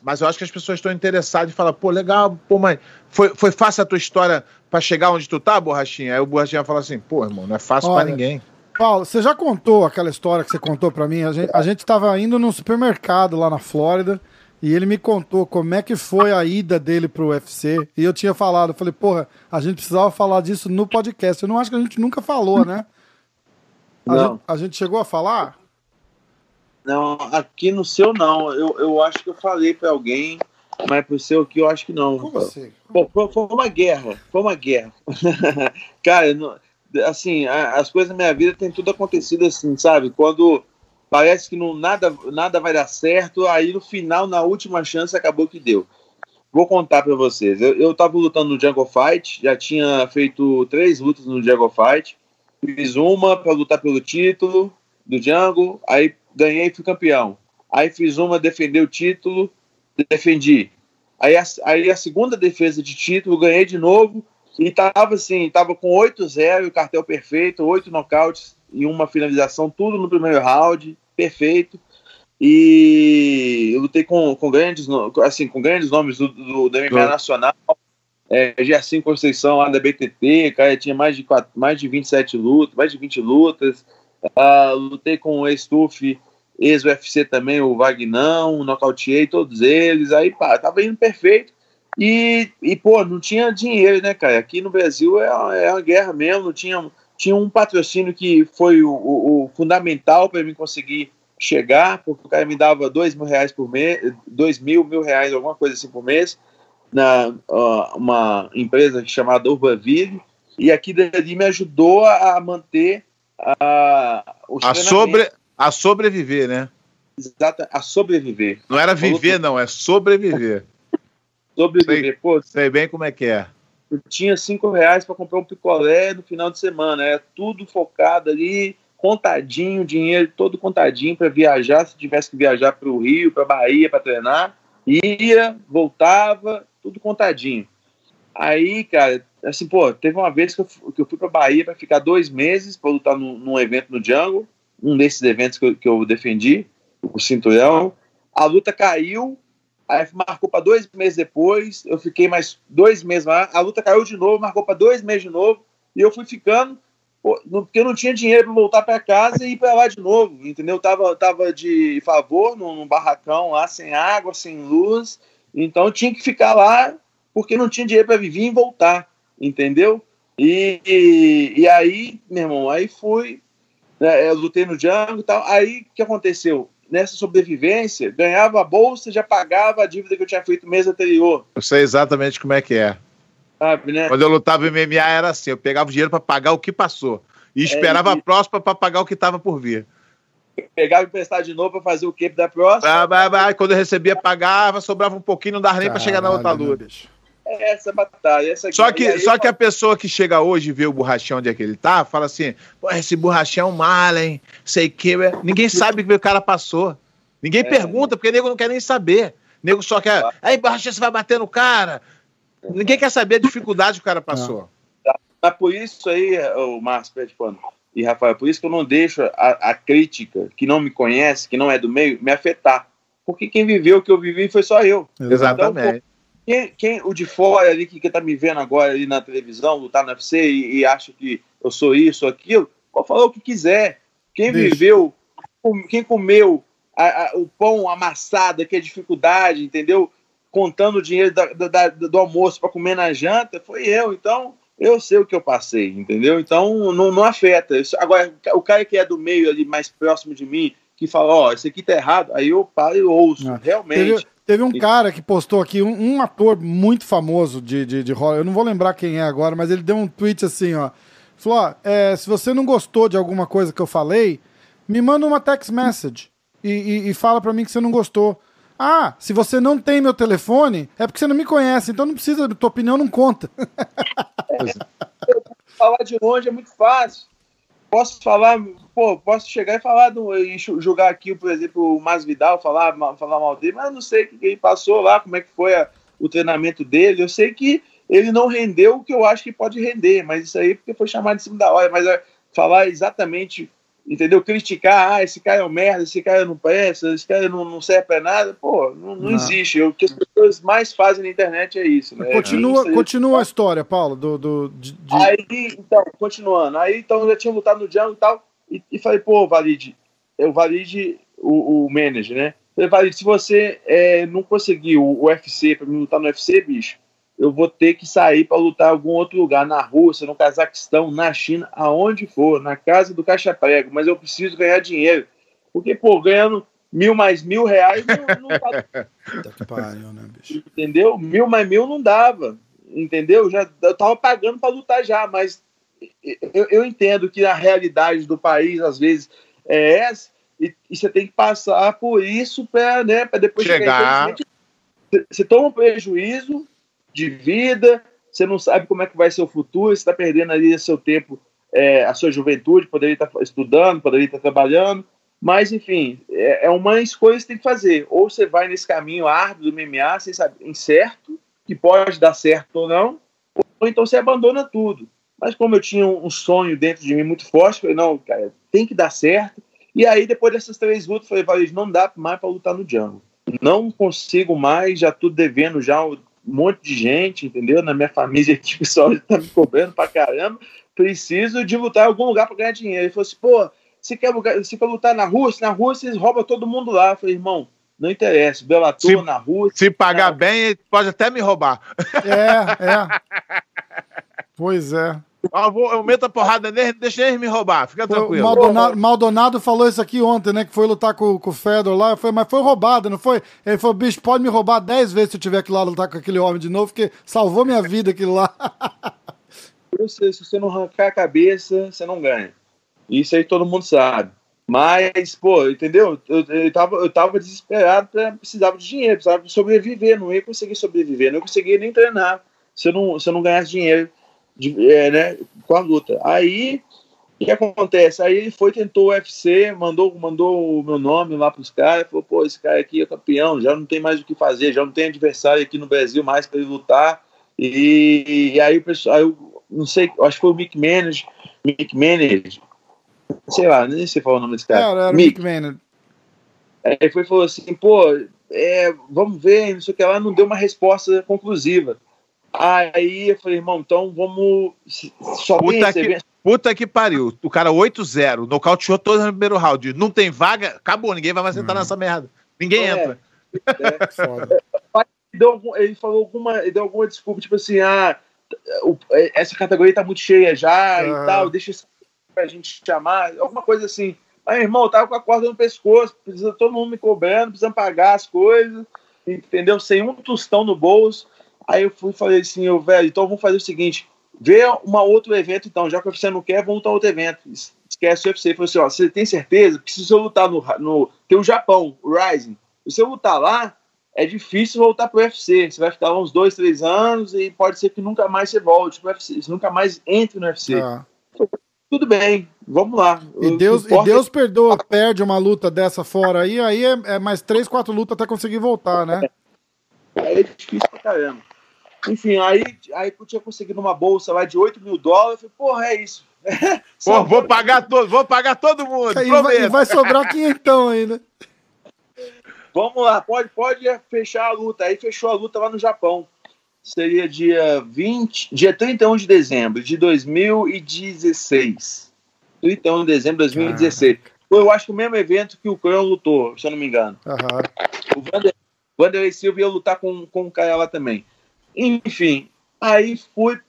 Mas eu acho que as pessoas estão interessadas e falam, pô, legal, pô, mas foi, foi fácil a tua história para chegar onde tu tá, Borrachinha? Aí o Borrachinha fala assim, pô, irmão, não é fácil para ninguém. Paulo, você já contou aquela história que você contou para mim? A gente, a gente tava indo num supermercado lá na Flórida e ele me contou como é que foi a ida dele pro UFC. E eu tinha falado, eu falei, porra, a gente precisava falar disso no podcast. Eu não acho que a gente nunca falou, né? A, não. Gente, a gente chegou a falar? Não, aqui no seu não. Eu, eu acho que eu falei para alguém, mas pro seu aqui eu acho que não. Como assim? Pô, foi uma guerra. Foi uma guerra. Cara, assim, as coisas na minha vida tem tudo acontecido assim, sabe? Quando parece que não, nada, nada vai dar certo, aí no final, na última chance, acabou que deu. Vou contar para vocês. Eu, eu tava lutando no Jungle Fight, já tinha feito três lutas no Jungle Fight. Fiz uma para lutar pelo título do Jungle, aí ganhei e fui campeão. Aí fiz uma, defender o título, defendi. Aí a, aí a segunda defesa de título, ganhei de novo, e tava assim, tava com 8-0, o cartel perfeito, oito nocautes e uma finalização, tudo no primeiro round, perfeito. E eu lutei com, com grandes assim, com grandes nomes do, do, do MMA nacional. É, Gerson Conceição lá da BTT, cara, tinha mais de, quatro, mais de 27 lutas, mais de 20 lutas. Uh, lutei com o ex-TUF, ex-UFC também, o Vagnão, nocauteei todos eles. Aí, pá, tava indo perfeito. E, e, pô, não tinha dinheiro, né, cara? Aqui no Brasil é, é uma guerra mesmo, tinha, tinha um patrocínio que foi o, o, o fundamental para mim conseguir chegar, porque o cara me dava dois mil reais por mês, dois mil, mil reais, alguma coisa assim por mês, na uh, uma empresa chamada Urbanville, e aqui dali me ajudou a manter a, a, sobre, a sobreviver, né? Exato, a sobreviver. Não era viver, não, é sobreviver. Sobreviver, sei, pô. Sei bem como é que é. Eu tinha cinco reais para comprar um picolé no final de semana. Era tudo focado ali, contadinho, dinheiro todo contadinho para viajar. Se tivesse que viajar para o Rio, para Bahia para treinar, ia, voltava, tudo contadinho. Aí, cara, assim, pô, teve uma vez que eu, que eu fui para Bahia para ficar dois meses para lutar num, num, evento no Django, um desses eventos que eu, que eu defendi, o cinturão. A luta caiu, Aí marcou para dois meses depois, eu fiquei mais dois meses lá, a luta caiu de novo, marcou para dois meses de novo, e eu fui ficando, porque eu não tinha dinheiro para voltar para casa e ir para lá de novo, entendeu? Eu tava, tava de favor num, num, barracão lá, sem água, sem luz, então tinha que ficar lá, porque não tinha dinheiro para viver e voltar, entendeu? E, e, e, aí, meu irmão, aí fui, né, eu lutei no Django e tal, aí o que aconteceu? Nessa sobrevivência, ganhava a bolsa, já pagava a dívida que eu tinha feito mês anterior. Eu sei exatamente como é que é. Sabe, né? Quando eu lutava em MMA era assim, eu pegava o dinheiro para pagar o que passou e é, esperava é, e... a próxima para pagar o que estava por vir. Pegava emprestado de novo para fazer o que da próxima. Ah, bah, bah, quando eu recebia, pagava, sobrava um pouquinho, não dava nem para chegar na outra luta. É essa batalha. Essa só que, só que a pessoa que chega hoje e vê o borrachão onde é que ele tá, fala assim: pô, esse borrachão mal, hein? Sei que. Ninguém sabe o que o cara passou. Ninguém é. pergunta, porque o nego não quer nem saber. O nego só quer. Aí, borrachão, você vai bater no cara. Ninguém quer saber a dificuldade que o cara passou. É por isso aí, o Márcio Pano e Rafael, por isso que eu não deixo a, a crítica que não me conhece, que não é do meio, me afetar. Porque quem viveu o que eu vivi foi só eu. Exatamente. Então, quem, quem, o de fora ali que, que tá me vendo agora ali na televisão, lutar no UFC e, e acha que eu sou isso, aquilo, pode falar o que quiser. Quem Deixa. viveu, quem comeu a, a, o pão amassado, que é dificuldade, entendeu? Contando o dinheiro da, da, do almoço para comer na janta, foi eu. Então, eu sei o que eu passei, entendeu? Então, não, não afeta. Agora, o cara que é do meio ali, mais próximo de mim, que fala, ó, oh, isso aqui tá errado, aí eu paro e ouço, ah, realmente. Teve, teve um cara que postou aqui, um, um, ator muito famoso de, de, de Hollywood, eu não vou lembrar quem é agora, mas ele deu um tweet assim, ó, falou, ó, é, se você não gostou de alguma coisa que eu falei, me manda uma text message e, e, e fala para mim que você não gostou. Ah, se você não tem meu telefone, é porque você não me conhece, então não precisa, tua opinião não conta. É, falar de longe é muito fácil posso falar, pô, posso chegar e falar do, e jogar aqui, por exemplo, o Masvidal, falar, falar mal dele, mas eu não sei o que ele passou lá, como é que foi a, o treinamento dele. Eu sei que ele não rendeu o que eu acho que pode render, mas isso aí porque foi chamado de cima da hora. Mas é, falar exatamente entendeu? Criticar, ah, esse cara é um merda, esse cara não presta, esse cara não, não serve pra nada, pô, não, não, não. existe. O que as pessoas mais fazem na internet é isso, né? Continua, isso continua a história, Paulo, do... do de, de... Aí, então, continuando, aí então eu já tinha lutado no Django e tal, e, e falei, pô, Valide, é o Valide, o, o manager, né? Falei, Valide, se você é, não conseguir o UFC, para mim lutar no UFC, bicho, eu vou ter que sair para lutar em algum outro lugar, na Rússia, no Cazaquistão, na China, aonde for, na casa do Caixa Prego, mas eu preciso ganhar dinheiro. Porque, pô, ganhando mil mais mil reais não, não tá... pariu, né, bicho? Entendeu? Mil mais mil não dava. Entendeu? Já, eu tava pagando para lutar já, mas eu, eu, entendo que a realidade do país, às vezes, é essa, e, e você tem que passar por isso para né, depois chegar. Você toma um prejuízo de vida, você não sabe como é que vai ser o futuro, você está perdendo ali seu tempo, é, a sua juventude, poderia estar tá estudando, poderia estar tá trabalhando, mas, enfim, é, é uma escolha que você tem que fazer. Ou você vai nesse caminho árduo do MMA, sem saber, incerto, que pode dar certo ou não, ou então você abandona tudo. Mas como eu tinha um sonho dentro de mim muito forte, falei, não, cara, tem que dar certo. E aí, depois dessas três lutas, falei, não dá mais para lutar no Django. Não consigo mais, já tô devendo já um monte de gente, entendeu? Na minha família aqui, o pessoal já tá me cobrando pra caramba. Preciso de lutar em algum lugar para ganhar dinheiro. Ele falou assim, pô, você quer, você quer lutar na Rússia? Na Rússia eles roubam todo mundo lá. Eu falei, irmão, não interessa. Bellator se, na Rússia. Se pagar tá... bem, pode até me roubar. É, é. pois é. Eu, vou, eu meto a porrada nele, deixa eles me roubar, fica tranquilo. O Maldonado, Maldonado, falou isso aqui ontem, né? Que foi lutar com, com o Fedor lá. Foi, mas foi roubado, não foi? Ele falou, bicho, pode me roubar dez vezes se eu tiver que ir lá lutar com aquele homem de novo, porque salvou minha vida aquilo lá. se você não arrancar a cabeça, você não ganha. Isso aí todo mundo sabe. Mas, pô, entendeu? Eu, eu, tava, eu tava desesperado, pra, precisava de dinheiro, precisava sobreviver, não ia conseguir sobreviver, não ia conseguir nem treinar se eu não, se eu não ganhasse dinheiro de, é, né, com a luta. Aí, o que acontece? Aí ele foi, tentou o UFC, mandou, mandou o meu nome lá pros caras, falou, pô, esse cara aqui é campeão, já não tem mais o que fazer, já não tem adversário aqui no Brasil mais para ele lutar. E, e, aí o pessoal, eu não sei, acho que foi o Mick Manage, Mick Manage, sei lá, nem sei falar o nome desse cara. Era, era Mick. Mick Aí foi falou assim, pô, é, vamos ver, não sei o que lá, não deu uma resposta conclusiva. Aí eu falei, irmão, então vamos. Só puta, que, puta que pariu. O cara 8-0, nocauteou todo no primeiro round. Não tem vaga, acabou, ninguém vai mais sentar hum. nessa merda. Ninguém é, entra. É, foda. Ele falou alguma. Ele deu alguma desculpa, tipo assim, ah, essa categoria tá muito cheia já e tal, deixa isso pra gente chamar, alguma coisa assim. Aí, irmão, eu tava com a corda no pescoço, precisa todo mundo me cobrando, precisando pagar as coisas, entendeu? Sem um tostão no bolso. Aí eu fui e falei assim, eu, velho, então vamos fazer o seguinte, vê um outro evento então, já que você não quer, vamos lutar outro evento. Esquece o UFC. Falei assim, ó, você tem certeza? Porque se eu lutar no, no... Tem o Japão, o Rising. Se eu lutar lá, é difícil voltar pro UFC. Você vai ficar lá uns dois, três anos e pode ser que nunca mais você volte pro UFC. Você nunca mais entre no UFC. Ah tudo bem, vamos lá. E Deus, e Deus perdoa, perde uma luta dessa fora aí, aí é, é mais três, quatro lutas até conseguir voltar, né? É, é difícil pra caramba. Enfim, aí, aí eu tinha conseguido uma bolsa lá de 8 mil dólares, eu falei, porra, é isso. Pô, vou pagar todo, vou pagar todo mundo. E vai, e vai sobrar quinhentão ainda. Vamos lá, pode, pode fechar a luta. Aí fechou a luta lá no Japão seria dia 20, dia 31 de dezembro de 2016. 31 de dezembro de 2016. Foi, eu acho que o mesmo evento que o Cão lutou, se eu não me engano. Uhum. O Vander, Vanderlei Silva ia lutar com, com o Caio lá também. Enfim, aí fui,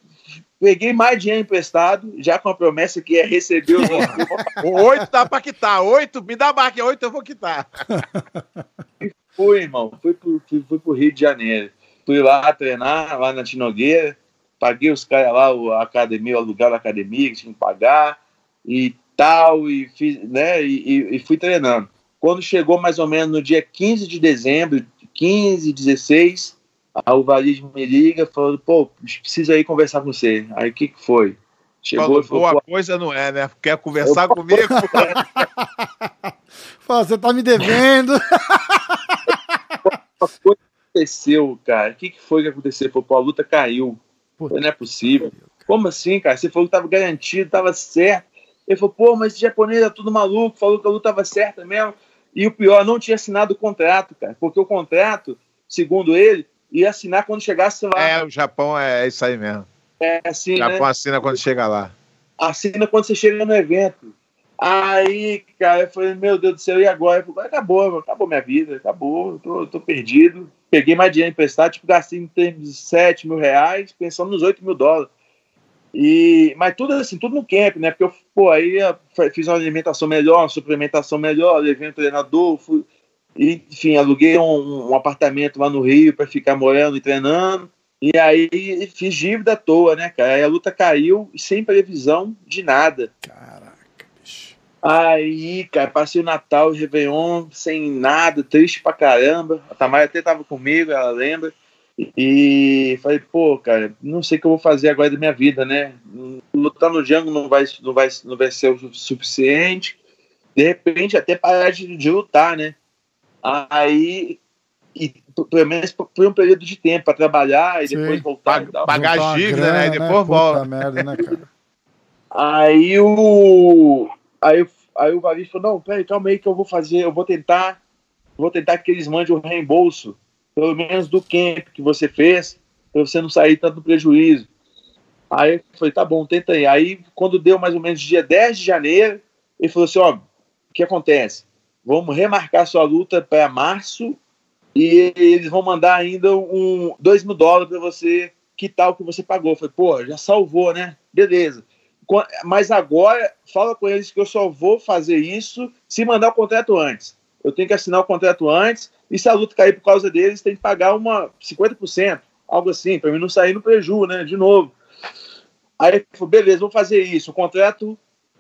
peguei mais dinheiro emprestado, já com a promessa que ia receber os Oito dá pra quitar, oito, me dá marca, oito eu vou quitar. E fui, irmão, fui pro, fui, fui pro Rio de Janeiro fui lá treinar, lá na Tinogueira, paguei os caras lá, a academia, o aluguel da academia que tinha que pagar e tal, e, fiz, né, e, e, fui treinando. Quando chegou mais ou menos no dia 15 de dezembro, 15, 16, a Uvalide me liga, falando, pô, precisa ir conversar com você. Aí o que, que foi? Chegou falou, boa coisa não é, né? Quer conversar eu... comigo? Fala, você tá me devendo. aconteceu, cara? O que, que foi que aconteceu? Falou, pô, a luta caiu. Puta não é possível. Como assim, cara? Você falou que tava garantido, tava certo. Ele falou, pô, mas esse japonês é tudo maluco, falou que a luta tava certa mesmo. E o pior, não tinha assinado o contrato, cara. Porque o contrato, segundo ele, ia assinar quando chegasse lá. É, o Japão é isso aí mesmo. É assim, O Japão né? assina quando chega lá. Assina quando você chega no evento. Aí, cara, eu falei, meu Deus do céu, e agora? Falei, acabou, acabou minha vida, acabou, tô, tô perdido. Peguei mais dinheiro emprestado, tipo, gastei em termos de 7 mil reais, pensando nos 8 mil dólares. E, mas tudo assim, tudo no camp, né? Porque eu, pô, aí eu fiz uma alimentação melhor, uma suplementação melhor, levei um treinador, fui, e, enfim, aluguei um, um apartamento lá no Rio para ficar morando e treinando. E aí fiz dívida à toa, né, cara? Aí a luta caiu sem previsão de nada. Caraca, bicho. Aí, cara, passei o Natal e Réveillon sem nada, triste pra caramba. A Tamara até tava comigo, ela lembra. E falei, pô, cara, não sei o que eu vou fazer agora da minha vida, né? Lutar no Django não vai, não vai, não vai ser o suficiente. De repente, até parar de, de lutar, né? Aí e pelo menos por um período de tempo para trabalhar e Sim. depois voltar Pag, Pagar as dívidas, né? E depois né? volta. Merda, né, cara? Aí o. Aí, aí o Varis falou: não, peraí, calma aí que eu vou fazer, eu vou tentar. Vou tentar que eles mandem o reembolso, pelo menos do camp que você fez, para você não sair tanto no prejuízo. Aí eu falei, tá bom, tenta aí. Aí, quando deu mais ou menos dia 10 de janeiro, ele falou assim: ó, o que acontece? Vamos remarcar sua luta para março e eles vão mandar ainda um 2 mil dólares para você quitar o que você pagou. Eu falei, pô, já salvou, né? Beleza. Mas agora, fala com eles que eu só vou fazer isso se mandar o contrato antes. Eu tenho que assinar o contrato antes, e se a luta cair por causa deles, tem que pagar uma 50%, algo assim, para mim não sair no prejuízo, né? De novo. Aí ele falou, beleza, vou fazer isso. O contrato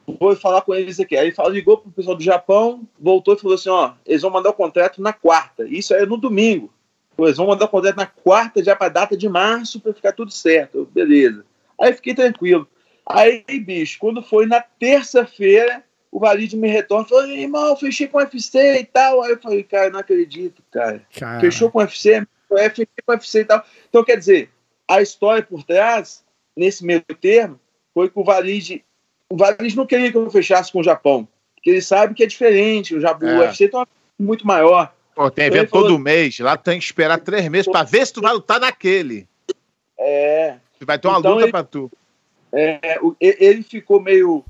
vou falar com eles aqui. Aí ele ligou pro pessoal do Japão, voltou e falou assim: ó, eles vão mandar o contrato na quarta. Isso é no domingo. Eles vão mandar o contrato na quarta, já para data de março, para ficar tudo certo. Beleza. Aí fiquei tranquilo. Aí, bicho, quando foi na terça-feira, o Valide me retorna e falou: irmão, fechei com o UFC e tal. Aí eu falei: cara, não acredito, cara. Caramba. Fechou com o UFC, é, fechei com o UFC e tal. Então, quer dizer, a história por trás, nesse meio termo, foi que o Valide o Vargas não queria que eu fechasse com o Japão, porque ele sabe que é diferente, o, Japão, é. o UFC tem uma muito maior. Pô, tem então evento falou, todo mês, lá tem que esperar três meses para ver se tu vai lutar naquele. É. Vai ter uma então luta para tu. É, ele ficou meio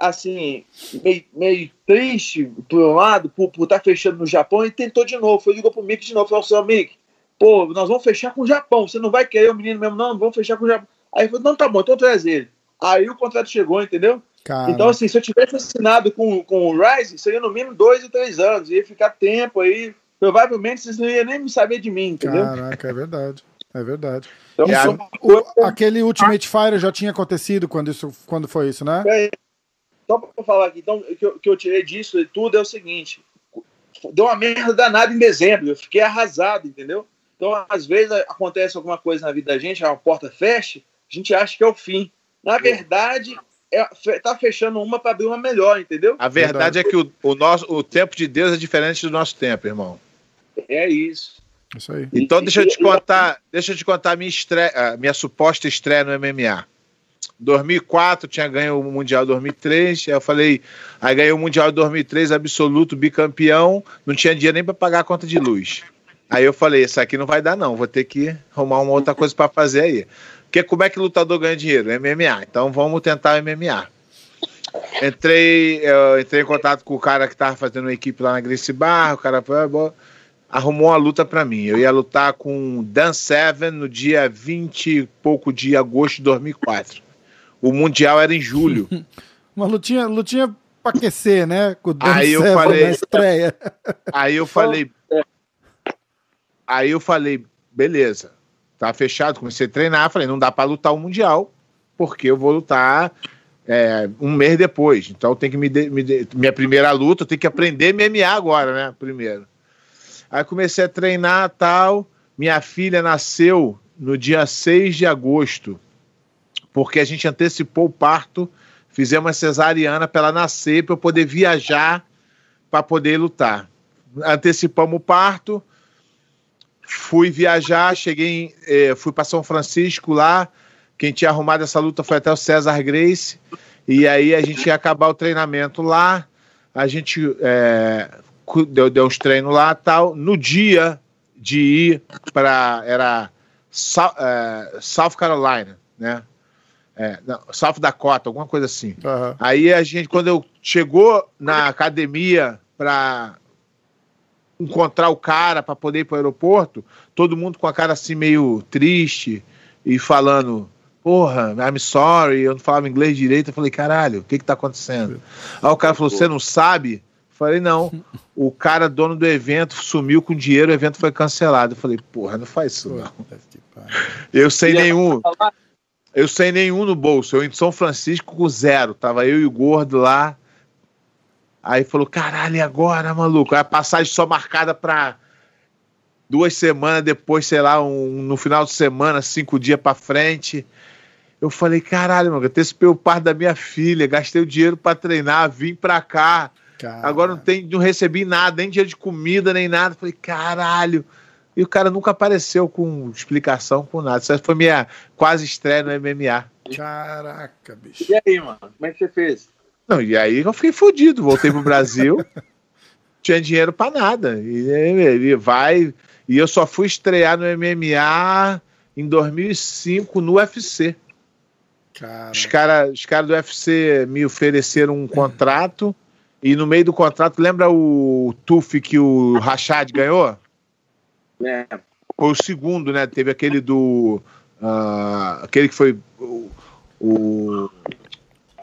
assim, meio, meio triste por um lado, por estar tá fechando no Japão, e tentou de novo. Foi ligou pro Mick de novo, falou assim, Mick, pô, nós vamos fechar com o Japão, você não vai querer o menino mesmo, não, vamos fechar com o Japão. Aí ele falou, não, tá bom, então traz ele. Aí o contrato chegou, entendeu? Cara. Então, assim, se eu tivesse assinado com, com o Rise, seria no mínimo dois ou três anos. Ia ficar tempo aí. Provavelmente vocês não iam nem saber de mim, entendeu? Caraca, é verdade. É verdade. Então, isso, o, aquele Ultimate Fire já tinha acontecido quando, isso, quando foi isso, né? É, só pra falar aqui, então, o que, eu, que eu tirei disso e tudo é o seguinte: deu uma merda danada em dezembro, eu fiquei arrasado, entendeu? Então, às vezes acontece alguma coisa na vida da gente, a porta fecha, a gente acha que é o fim. Na verdade, é, tá fechando uma para abrir uma melhor, entendeu? A verdade, verdade. é que o, o, nosso, o tempo de Deus é diferente do nosso tempo, irmão. É isso. Isso aí. Então, deixa eu te contar, deixa eu te contar a minha, estreia, a minha suposta estreia no MMA. 2004, tinha ganho o Mundial 2003. Aí eu falei, aí ganhei o Mundial 2003, absoluto, bicampeão. Não tinha dinheiro nem para pagar a conta de luz. Aí eu falei, isso aqui não vai dar, não. Vou ter que arrumar uma outra coisa para fazer aí. Porque como é que lutador ganha dinheiro? MMA. Então vamos tentar o MMA. Entrei, entrei em contato com o cara que estava fazendo uma equipe lá na Gracie Bar, o cara falou, arrumou uma luta para mim. Eu ia lutar com Dan Seven no dia 20 e pouco de agosto de 2004. O Mundial era em julho. uma lutinha, lutinha para aquecer, né? Com o Dan aí Seven eu falei, na estreia. Aí eu falei, aí eu falei, beleza tá fechado, comecei a treinar, falei, não dá para lutar o Mundial, porque eu vou lutar é, um mês depois. Então tem que me, de, me de, minha primeira luta, eu tenho que aprender MMA agora, né? Primeiro. Aí comecei a treinar tal. Minha filha nasceu no dia 6 de agosto, porque a gente antecipou o parto, fizemos uma cesariana para ela nascer, para eu poder viajar para poder lutar. Antecipamos o parto, Fui viajar, cheguei, eh, fui para São Francisco lá. Quem tinha arrumado essa luta foi até o César Grace. E aí a gente ia acabar o treinamento lá. A gente é, deu, deu uns treinos lá tal. No dia de ir para. Era South, é, South Carolina, né? É, não, South Dakota, alguma coisa assim. Uhum. Aí a gente, quando eu chegou na academia para encontrar o cara para poder ir para o aeroporto, todo mundo com a cara assim meio triste e falando, porra, I'm sorry, eu não falava inglês direito. Eu falei, caralho, o que que tá acontecendo? Aí o cara falou, você não sabe? Falei, não. O cara, dono do evento, sumiu com dinheiro, o evento foi cancelado. Eu falei, porra, não faz isso, não. Eu sei nenhum. Eu sei nenhum no bolso. Eu em São Francisco com zero. Tava eu e o gordo lá. Aí falou, caralho, e agora, maluco? Aí a passagem só marcada pra duas semanas depois, sei lá, um, no final de semana, cinco dias pra frente. Eu falei, caralho, mano, antecipei o par da minha filha, gastei o dinheiro para treinar, vim pra cá. Caralho. Agora não, tem, não recebi nada, nem dinheiro de comida, nem nada. Falei, caralho. E o cara nunca apareceu com explicação, com nada. Isso foi minha quase estreia no MMA. Caraca, bicho. E aí, mano? Como é que você fez? Não, e aí eu fiquei fodido. Voltei pro Brasil, tinha dinheiro para nada. E ele vai. E eu só fui estrear no MMA em 2005 no UFC. Cara. Os caras os cara do UFC me ofereceram um contrato. E no meio do contrato, lembra o TUF que o Rachad ganhou? É. Foi o segundo, né? Teve aquele do. Uh, aquele que foi o. o...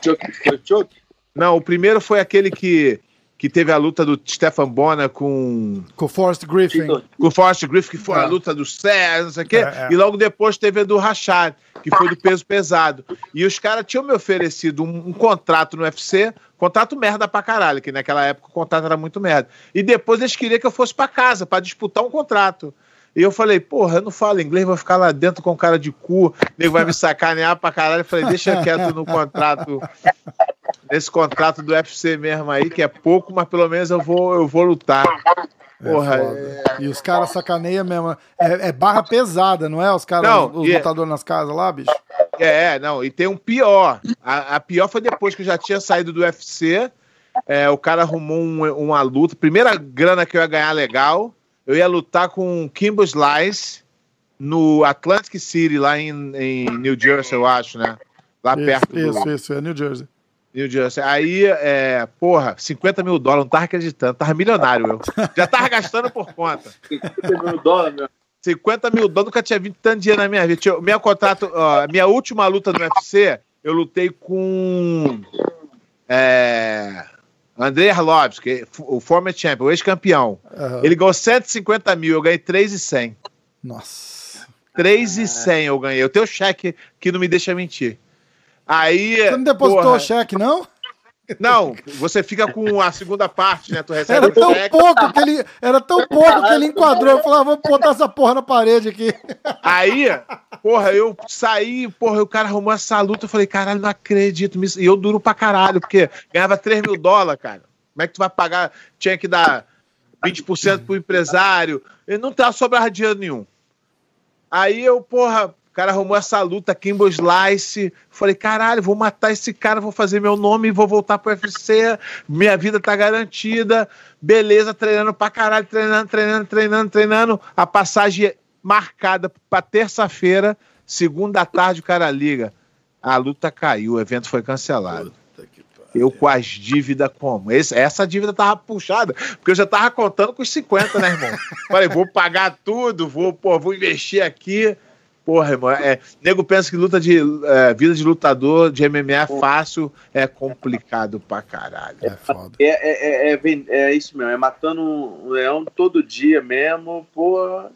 Choke, foi choke? Não, o primeiro foi aquele que que teve a luta do Stefan Bona com. Com o Forrest Griffin. Com o Forrest Griffin, que foi é. a luta do César, não sei o quê. É, é. E logo depois teve a do Rachad, que foi do peso pesado. E os caras tinham me oferecido um, um, contrato no UFC, contrato merda pra caralho, que naquela época o contrato era muito merda. E depois eles queriam que eu fosse para casa, para disputar um contrato. E eu falei, porra, eu não falo inglês, vou ficar lá dentro com cara de cu, nego vai me sacanear pra caralho. Eu falei, deixa quieto no contrato nesse contrato do UFC mesmo aí, que é pouco, mas pelo menos eu vou, eu vou lutar. É Porra, é... E os caras sacaneiam mesmo. É, é, barra pesada, não é? Os caras, os é- lutadores nas casas lá, bicho? É, não. E tem um pior. A, a pior foi depois que eu já tinha saído do UFC. É, o cara arrumou um, uma luta. Primeira grana que eu ia ganhar legal. Eu ia lutar com o Kimbo Slice no Atlantic City, lá em, em New Jersey, eu acho, né? Lá isso, perto isso, do. Isso, isso, é New Jersey. New Jersey. Aí, é, porra, 50 mil dólares, não tava acreditando, tava milionário eu. Já tava gastando por conta. 50 mil dólares, meu. 50 mil dólares, nunca tinha vindo tanto dinheiro na minha vida. Tinha, meu contrato, ó, minha última luta no UFC, eu lutei com é, Andrei Arlovski, o former champion, o ex-campeão. Uhum. Ele ganhou 150 mil, eu ganhei 3,100. Nossa. 3,100 eu ganhei. Eu tenho cheque que não me deixa mentir. Aí. Você não depositou o cheque, não? Não, você fica com a segunda parte, né? Tu recebe era tão cheque. pouco que ele era tão pouco que ele enquadrou. Eu falei, ah, vou botar essa porra na parede aqui. Aí, porra, eu saí, porra, o cara arrumou essa luta. Eu falei, caralho, não acredito. E eu duro pra caralho, porque ganhava 3 mil dólares, cara. Como é que tu vai pagar? Tinha que dar 20% pro empresário. Ele não tá sobrando dinheiro nenhum. Aí eu, porra, cara arrumou essa luta, Kimbo Slice. Falei, caralho, vou matar esse cara, vou fazer meu nome e vou voltar pro UFC. Minha vida tá garantida. Beleza, treinando pra caralho, treinando, treinando, treinando, treinando. A passagem marcada pra terça-feira, segunda tarde, o cara liga. A luta caiu, o evento foi cancelado. Eu com as dívidas como? Esse, essa dívida tava puxada, porque eu já tava contando com os 50, né, irmão? Falei, vou pagar tudo, vou, pô, vou investir aqui. Porra, irmão, é, nego pensa que luta de é, vida de lutador de MMA é fácil, é complicado pra caralho. É foda. É, é, é, é, é isso mesmo, é matando um leão todo dia mesmo, porra,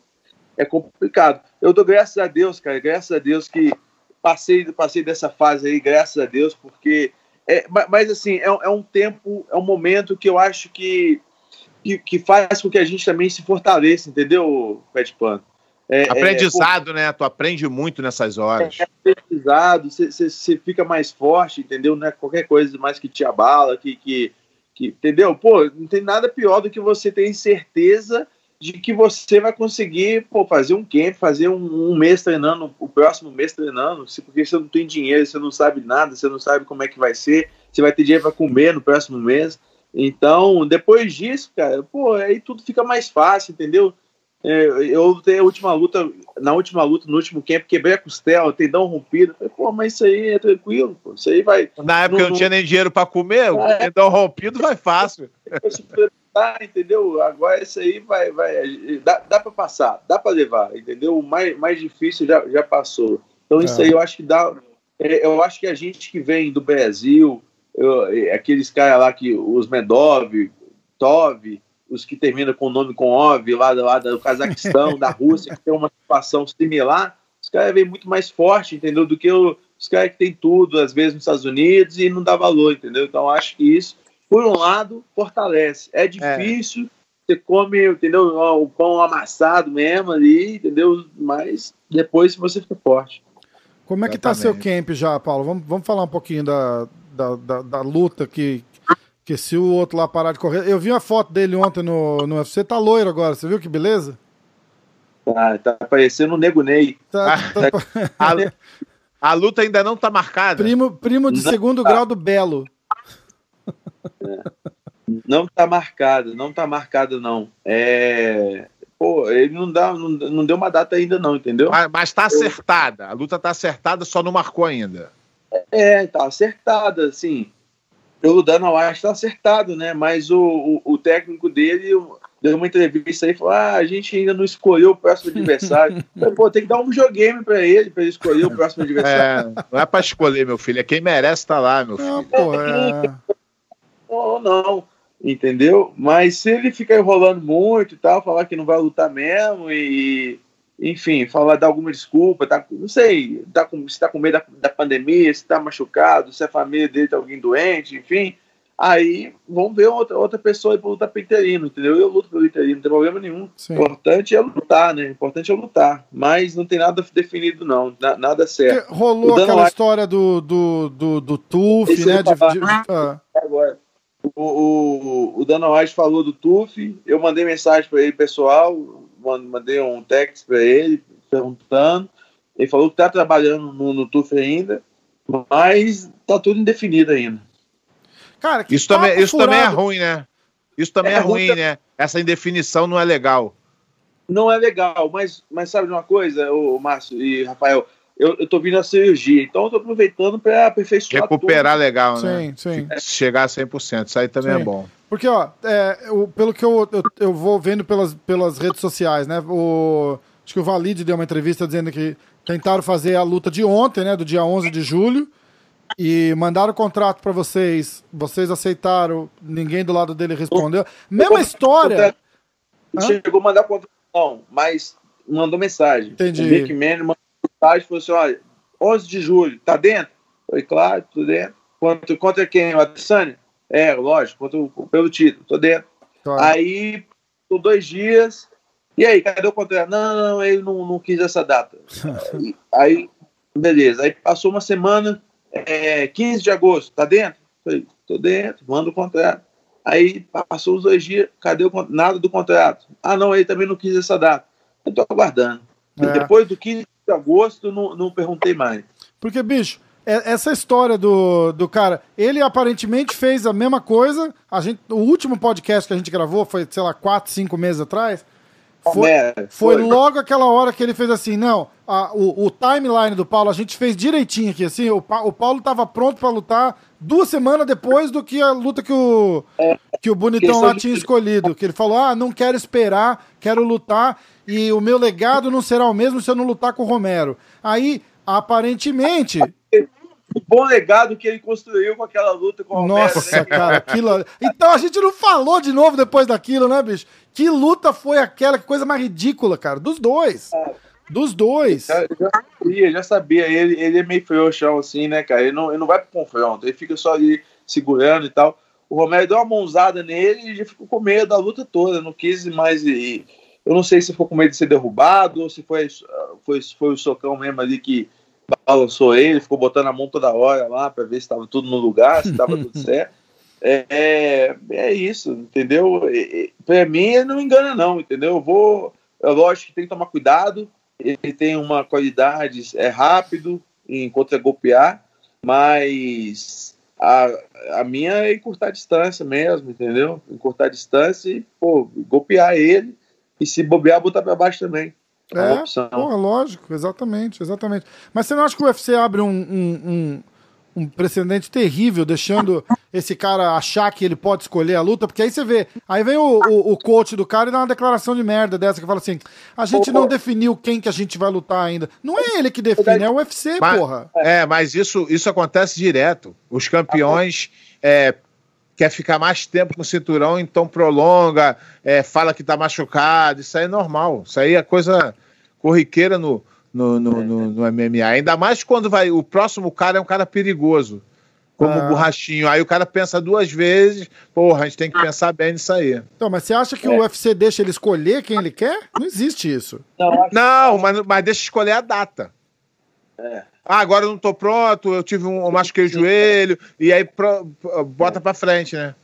é complicado. Eu dou graças a Deus, cara, graças a Deus que passei, passei dessa fase aí, graças a Deus, porque. É, mas assim, é, é um tempo, é um momento que eu acho que, que, que faz com que a gente também se fortaleça, entendeu, Pet Pano? É, é, aprendizado, é, né? Tu aprende muito nessas horas. É, aprendizado, você fica mais forte, entendeu? Não é qualquer coisa mais que te abala, que, que, que, entendeu? Pô, não tem nada pior do que você ter certeza de que você vai conseguir pô, fazer um camp, fazer um, um, mês treinando, o próximo mês treinando, porque você não tem dinheiro, você não sabe nada, você não sabe como é que vai ser, você vai ter dinheiro para comer no próximo mês. Então, depois disso, cara, pô, aí tudo fica mais fácil, entendeu? Eu, eu lutei a última luta, na última luta, no último camp, quebrei a costela, tendão rompido. Falei, pô, mas isso aí é tranquilo, pô. Isso aí vai. Na época não, eu não tinha nem dinheiro para comer, o é, tendão rompido vai fácil. entendeu? Agora isso aí vai. vai dá dá para passar, dá para levar, entendeu? O mais, mais difícil já, já passou. Então, isso é. aí eu acho que dá. É, eu acho que a gente que vem do Brasil, eu, aqueles caras lá que os Medov, Tov, os que terminam com o nome com OV, lá, lá do Cazaquistão, da Rússia, que tem uma situação similar, os caras vêm muito mais forte, entendeu? Do que o, os caras que tem tudo, às vezes nos Estados Unidos, e não dá valor, entendeu? Então acho que isso, por um lado, fortalece. É difícil, é. você come, entendeu? O pão amassado mesmo ali, entendeu? Mas depois você fica forte. Como é que tá seu camp já, Paulo? Vamos, vamos falar um pouquinho da, da, da, da luta que, se o outro lá parar de correr. Eu vi uma foto dele ontem no, no UFC, tá loiro agora, você viu que beleza? Tá, tá parecendo um nego Ney. Tá, tá... a, a, luta ainda não tá marcada. Primo, primo de não segundo tá. grau do Belo. É. Não tá marcado, não tá marcado, não. É. Pô, ele não, dá, não, não deu uma data ainda, não, entendeu? Mas, mas tá acertada. A luta tá acertada, só não marcou ainda. É, tá acertada, assim pelo Dana White está acertado, né? Mas o, o, o, técnico dele deu uma entrevista aí e falou: ah, a gente ainda não escolheu o próximo adversário. Falei, Pô, tem que dar um videogame para ele, para ele escolher o próximo adversário. É, não é para escolher, meu filho, é quem merece estar tá lá, meu filho. Não, pô, é... Não, não, entendeu? Mas se ele ficar enrolando muito e tal, falar que não vai lutar mesmo e enfim, falar, dar alguma desculpa, tá, não sei, tá com, se tá com medo da, da pandemia, se tá machucado, se a família dele tá alguém doente, enfim, aí vamos ver outra, outra pessoa pra lutar pelo interino, entendeu? Eu luto pelo interino, não tem problema nenhum. O importante é lutar, né? O importante é lutar, mas não tem nada definido não, nada certo. Porque rolou aquela história do, do, do, do TUF, né? De, de, ah. Agora, o, o, o Dana White falou do TUF, eu mandei mensagem para ele pessoal, mandei um text para ele perguntando. Ele falou que está trabalhando no, no TUF ainda, mas está tudo indefinido ainda. Cara, isso também, isso também é ruim, né? Isso também é, é ruim, ruim, né? Essa indefinição não é legal. Não é legal, mas, mas sabe de uma coisa, o Márcio e Rafael? Eu, eu tô vindo a cirurgia, então eu tô aproveitando para aperfeiçoar Recuperar tudo. legal, né? Sim, sim. Chegar a 100%, isso aí também é sim. é bom. Porque, ó, é, eu, pelo que eu, eu, eu, vou vendo pelas, pelas redes sociais, né? O, acho que o Valide deu uma entrevista dizendo que tentaram fazer a luta de ontem, né? Do dia 11 de julho. E mandaram o contrato para vocês. Vocês aceitaram, ninguém do lado dele respondeu. Mesma história. Chegou a mandar contrato, não, mas mandou mensagem. Entendi. O Mick Manning mandou mensagem e falou assim: olha, 11 de julho, tá dentro? Falei, claro, tudo dentro. Contra, contra quem? O Adesanya? É, lógico, pelo título, tô dentro. Claro. Aí, por dois dias, e aí, cadê o contrato? Não, não, ele não, não quis essa data. aí, beleza. Aí passou uma semana, é, 15 de agosto, tá dentro? Falei, tô dentro, manda o contrato. Aí passou os dois dias, cadê o nada do contrato? Ah, não, ele também não quis essa data. Eu tô aguardando. É. Depois do 15 de agosto, não, não perguntei mais. Porque, bicho, essa história do, do cara, ele aparentemente fez a mesma coisa. A gente, o último podcast que a gente gravou foi, sei lá, quatro, cinco meses atrás. Foi, foi, logo aquela hora que ele fez assim, não, a, o, o, timeline do Paulo a gente fez direitinho aqui, assim, o, o Paulo estava pronto para lutar duas semanas depois do que a luta que o, é, que o Bonitão lá tinha escolhido, que ele falou, ah, não quero esperar, quero lutar, e o meu legado não será o mesmo se eu não lutar com o Romero. Aí, aparentemente, o bom legado que ele construiu com aquela luta com o Nossa, Romero, né? cara, aquilo... Então a gente não falou de novo depois daquilo, né, bicho? Que luta foi aquela? Que coisa mais ridícula, cara. Dos dois. É. Dos dois. Já, já, sabia, já sabia. Ele, ele é meio frouxão, assim, né, cara? Ele não, ele não vai pro confronto. Ele fica só ali segurando e tal. O Romero deu uma mãozada nele e já ficou com medo da luta toda. Não quis mais ir. Eu não sei se foi com medo de ser derrubado ou se foi, foi, foi o socão mesmo ali que balançou ele, ficou botando a mão toda hora lá para ver se estava tudo no lugar, se estava tudo certo. É, é, isso, entendeu? Para mim, não engana, não, entendeu? Eu vou. É lógico que tem que tomar cuidado, ele tem uma qualidade, é rápido em contra-golpear, mas a, a minha é encurtar a distância mesmo, entendeu? Encurtar a distância e, pô, golpear ele e se bobear, botar para baixo também. É, é porra, lógico, exatamente, exatamente. Mas você não acha que o UFC abre um, um, um, um precedente terrível, deixando esse cara achar que ele pode escolher a luta? Porque aí você vê, aí vem o, o, o coach do cara e dá uma declaração de merda dessa que fala assim: a gente não definiu quem que a gente vai lutar ainda. Não é ele que define, é o UFC, mas, porra. É, mas isso, isso acontece direto. Os campeões. É, quer ficar mais tempo com o cinturão, então prolonga, é, fala que tá machucado. Isso aí é normal. Isso aí é coisa corriqueira no, no, no, no, no MMA. Ainda mais quando vai. O próximo cara é um cara perigoso. Como ah. o borrachinho. Aí o cara pensa duas vezes, porra, a gente tem que pensar bem nisso aí. Então, mas você acha que é. o UFC deixa ele escolher quem ele quer? Não existe isso. Não, não mas, mas deixa escolher a data. É. Ah, agora eu não tô pronto, eu tive um, eu machuquei o joelho, e aí pro, bota pra frente, né?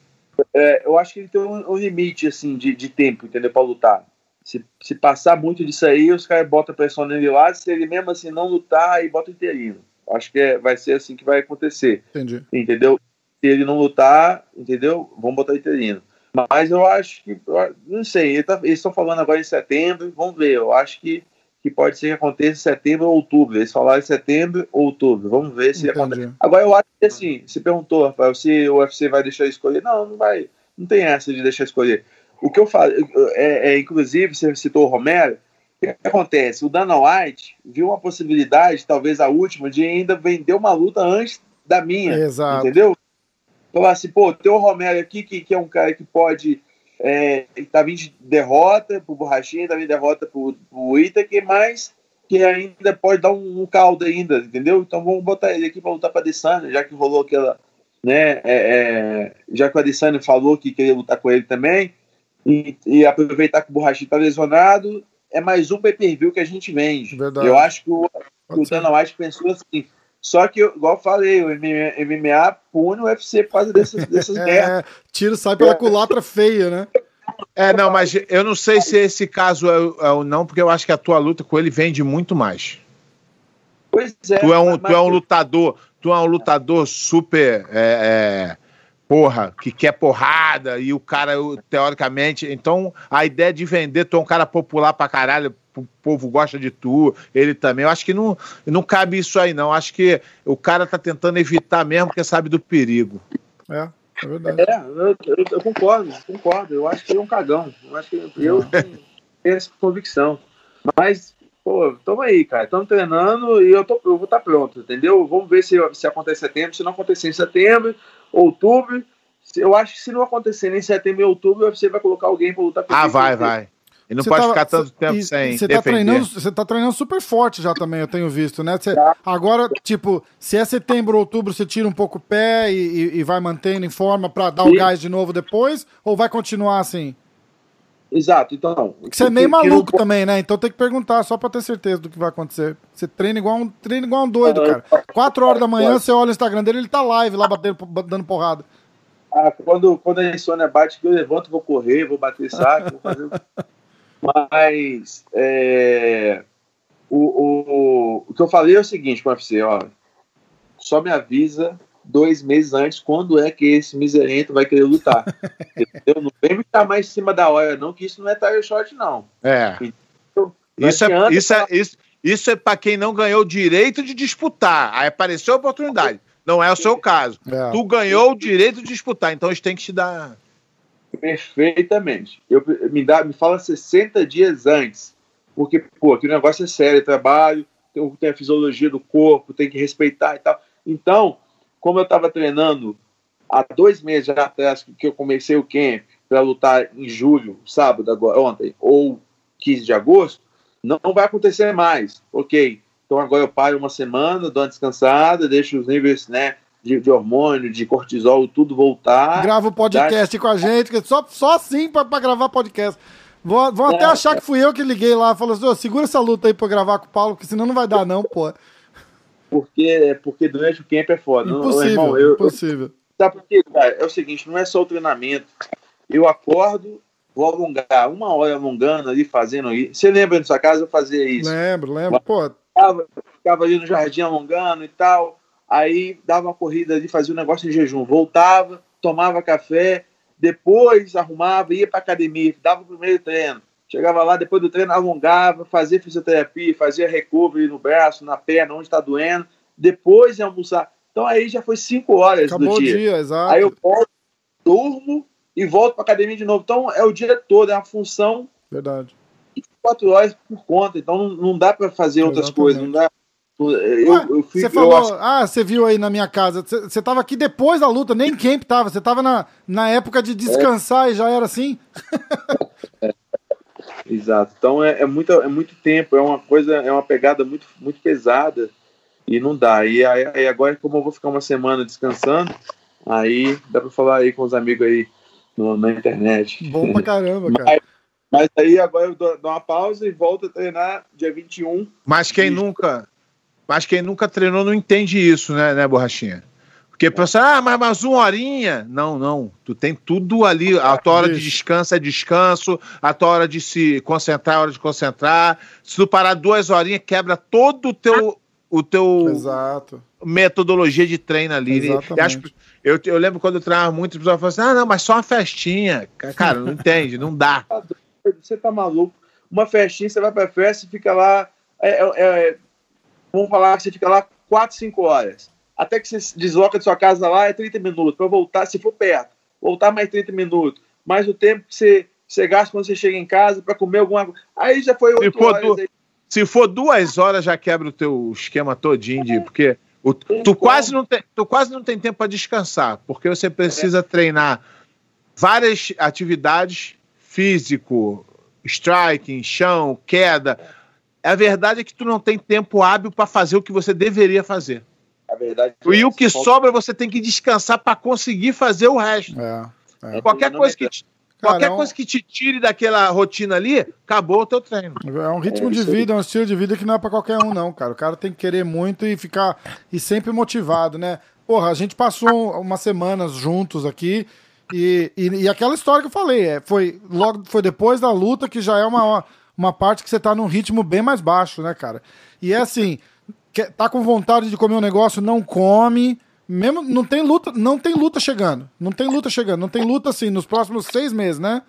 É, eu acho que ele tem um, um limite, assim, de, de tempo, entendeu? Pra lutar. Se, se passar muito disso aí, os caras botam pressão nele lá, se ele mesmo assim não lutar, aí bota interino. Acho que é, vai ser assim que vai acontecer. Entendi. Entendeu? Se ele não lutar, entendeu? Vamos botar interino. Mas eu acho que, não sei, eles tá, estão falando agora em setembro, vamos ver. Eu acho que que pode ser que aconteça em setembro ou outubro. Eles falaram em setembro ou outubro. Vamos ver se Entendi. acontece. Agora, eu acho que assim, se perguntou, Rafael, se o UFC vai deixar escolher. Não, não vai. Não tem essa de deixar escolher. O que eu falo, é, é inclusive, você citou o Romero, o que acontece? O Dana White viu uma possibilidade, talvez a última, de ainda vender uma luta antes da minha. Exato. Entendeu? Falar assim, pô, tem o Romero aqui, que, que é um cara que pode é, tá vindo de derrota pro Borrachinha, tá vindo de derrota pro, pro Itaque, mas que ainda pode dar um, um, caldo ainda, entendeu? Então vamos botar ele aqui para lutar para Adesanya, já que rolou aquela, né, é, é, já que o Adesanya falou que queria lutar com ele também, e, e aproveitar que o Borrachinha tá lesionado, é mais um pay-per-view que a gente vende. Verdade. Eu acho que o, o Dana White pensou assim, só que, igual eu falei, o MMA pune o UFC por causa dessas, dessas é, Tiro sai pela culatra feia, né? É, não, mas eu não sei se esse caso é, é ou não, porque eu acho que a tua luta com ele vende muito mais. Pois é. Tu é um, tu é um lutador, tu é um lutador super. É, é, porra, que quer porrada, e o cara, teoricamente. Então, a ideia de vender, tu é um cara popular pra caralho, o povo gosta de tu, ele também. Eu acho que não, não cabe isso aí, não. Acho que o cara tá tentando evitar mesmo, porque sabe do perigo. É. É verdade. É, eu, eu, eu, concordo, concordo. Eu acho que ele é um cagão. Eu acho que eu tenho essa convicção. Mas, pô, tamo aí, cara. Estamos treinando e eu, tô, eu vou estar tá pronto, entendeu? Vamos ver se, se acontece em setembro. Se não acontecer em setembro, outubro. Eu acho que se não acontecer em setembro e outubro, você vai colocar alguém para lutar com Ah, vai, vai. E não pode tá, ficar tanto tempo sem você tá treinando Você tá treinando super forte já também, eu tenho visto, né? Cê, tá. Agora, tipo, se é setembro ou outubro, você tira um pouco o pé e, e, e vai mantendo em forma para dar Sim. o gás de novo depois? Ou vai continuar assim? Exato, então. Você é meio maluco que... também, né? Então tem que perguntar só pra ter certeza do que vai acontecer. Você treina igual um, treina igual um doido, cara. Quatro horas da manhã, você olha o Instagram dele, ele tá live lá batendo, dando porrada. Ah, quando, quando a insônia bate, eu levanto, vou correr, vou bater saco, vou fazer. Mas é, o, o, o que eu falei é o seguinte com o UFC, ó, só me avisa dois meses antes quando é que esse miserento vai querer lutar. entendeu? Não vem me mais em cima da hora, não, que isso não é tire shot, não. É. isso, é isso, é, isso, isso é para quem não ganhou o direito de disputar. Aí apareceu a oportunidade. Não é o seu caso. É. Tu ganhou o direito de disputar, então eles têm que te dar. Perfeitamente. Eu, me, dá, me fala 60 dias antes. Porque, pô, aquele negócio é sério, é trabalho, tem, tem a fisiologia do corpo, tem que respeitar e tal. Então, como eu estava treinando há dois meses atrás que eu comecei o camp para lutar em julho, sábado, agora, ontem, ou 15 de agosto, não vai acontecer mais. Ok. Então agora eu paro uma semana, dou uma descansada, deixo os níveis né, de, de, hormônio, de cortisol, tudo voltar. Grava o podcast dá... com a gente, só, só assim para gravar podcast. Vão, vão é, até achar que fui eu que liguei lá e falou assim: oh, segura essa luta aí pra gravar com o Paulo, porque senão não vai dar, não, pô. Porque, porque durante o camp é foda. Impossível, não, irmão, eu, impossível. sabe por quê, cara? É o seguinte: não é só o treinamento. Eu acordo, vou alongar, uma hora alongando ali, fazendo isso. Você lembra na sua casa eu fazia isso? Lembro, lembro, pô. Ficava, ficava ali no jardim alongando e tal aí dava uma corrida ali, fazia um negócio em jejum, voltava, tomava café, depois arrumava, ia para academia, dava o primeiro treino, Chegava lá, depois do treino, alongava, fazia fisioterapia, fazia recovery no braço, na perna, onde está doendo, depois ia almoçar. Então aí já foi 5 horas Acabou do dia. O dia exato. Aí eu volto, durmo e volto para academia de novo. Então é o dia todo, é uma função. Verdade. 24 horas por conta. Então não, não dá para fazer outras Exatamente. coisas. Não dá. Eu, Ué, eu fui, você falou, ah, você viu aí na minha casa. Você, tava aqui depois da luta, nem camp tava. Você tava na, na época de descansar é. e já era assim? Exato. Então é, é, muito, é muito tempo, é uma coisa, é uma pegada muito, muito pesada e não dá. E aí, aí agora, como eu vou ficar uma semana descansando, aí dá pra falar aí com os amigos aí no, na internet. Bom pra caramba, cara. Mas, mas aí agora eu dou, dou, uma pausa e volto a treinar dia 21. Mas quem nunca. Mas quem nunca treinou não entende isso, né, né Borrachinha? Porque pensa, ah, mas, mas uma horinha. Não, não. Tu tem tudo ali. A tua hora de descanso é descanso, a tua hora de se concentrar é hora de concentrar. Se tu parar duas horinhas, quebra todo o teu. O teu Exato. metodologia de treino ali. Exatamente. Eu, eu, lembro quando eu treinava muito, as pessoas falavam assim: ah, não, mas só uma festinha. Cara, não entende, não dá. Você tá maluco? Uma festinha, você vai pra festa e fica lá. É, é, vamos falar que você fica lá 4, 5 horas até que você desloca de sua casa lá é 30 minutos. Para voltar, se for perto, voltar mais 30 minutos. Mais o tempo que você, você gasta quando você chega em casa para comer alguma coisa. Aí já foi 8 horas. Du... Aí. Se for duas horas, já quebra o teu esquema todinho, de, porque o, tu, quase não tem, tu quase não tem tempo para descansar, porque você precisa é. treinar várias atividades físico, striking, chão, queda. A verdade é que tu não tem tempo hábil para fazer o que você deveria fazer. A verdade é e o que sobra você tem que descansar para conseguir fazer o resto. É, é. Qualquer, coisa que, te, Cara, qualquer é um... coisa que te tire daquela rotina ali, acabou o teu treino. É um ritmo de vida, é um estilo de vida que não é para qualquer um, não, cara. O cara tem que querer muito e ficar e sempre motivado, né? Porra, a gente passou umas semanas juntos aqui. E, e, e, aquela história que eu falei, é, foi logo foi depois da luta que já é uma, uma parte que você tá num ritmo bem mais baixo, né, cara? E é assim, quer, tá com vontade de comer um negócio, não come. Mesmo não tem luta, não tem luta chegando. Não tem luta chegando. Não tem luta assim nos próximos seis meses, né?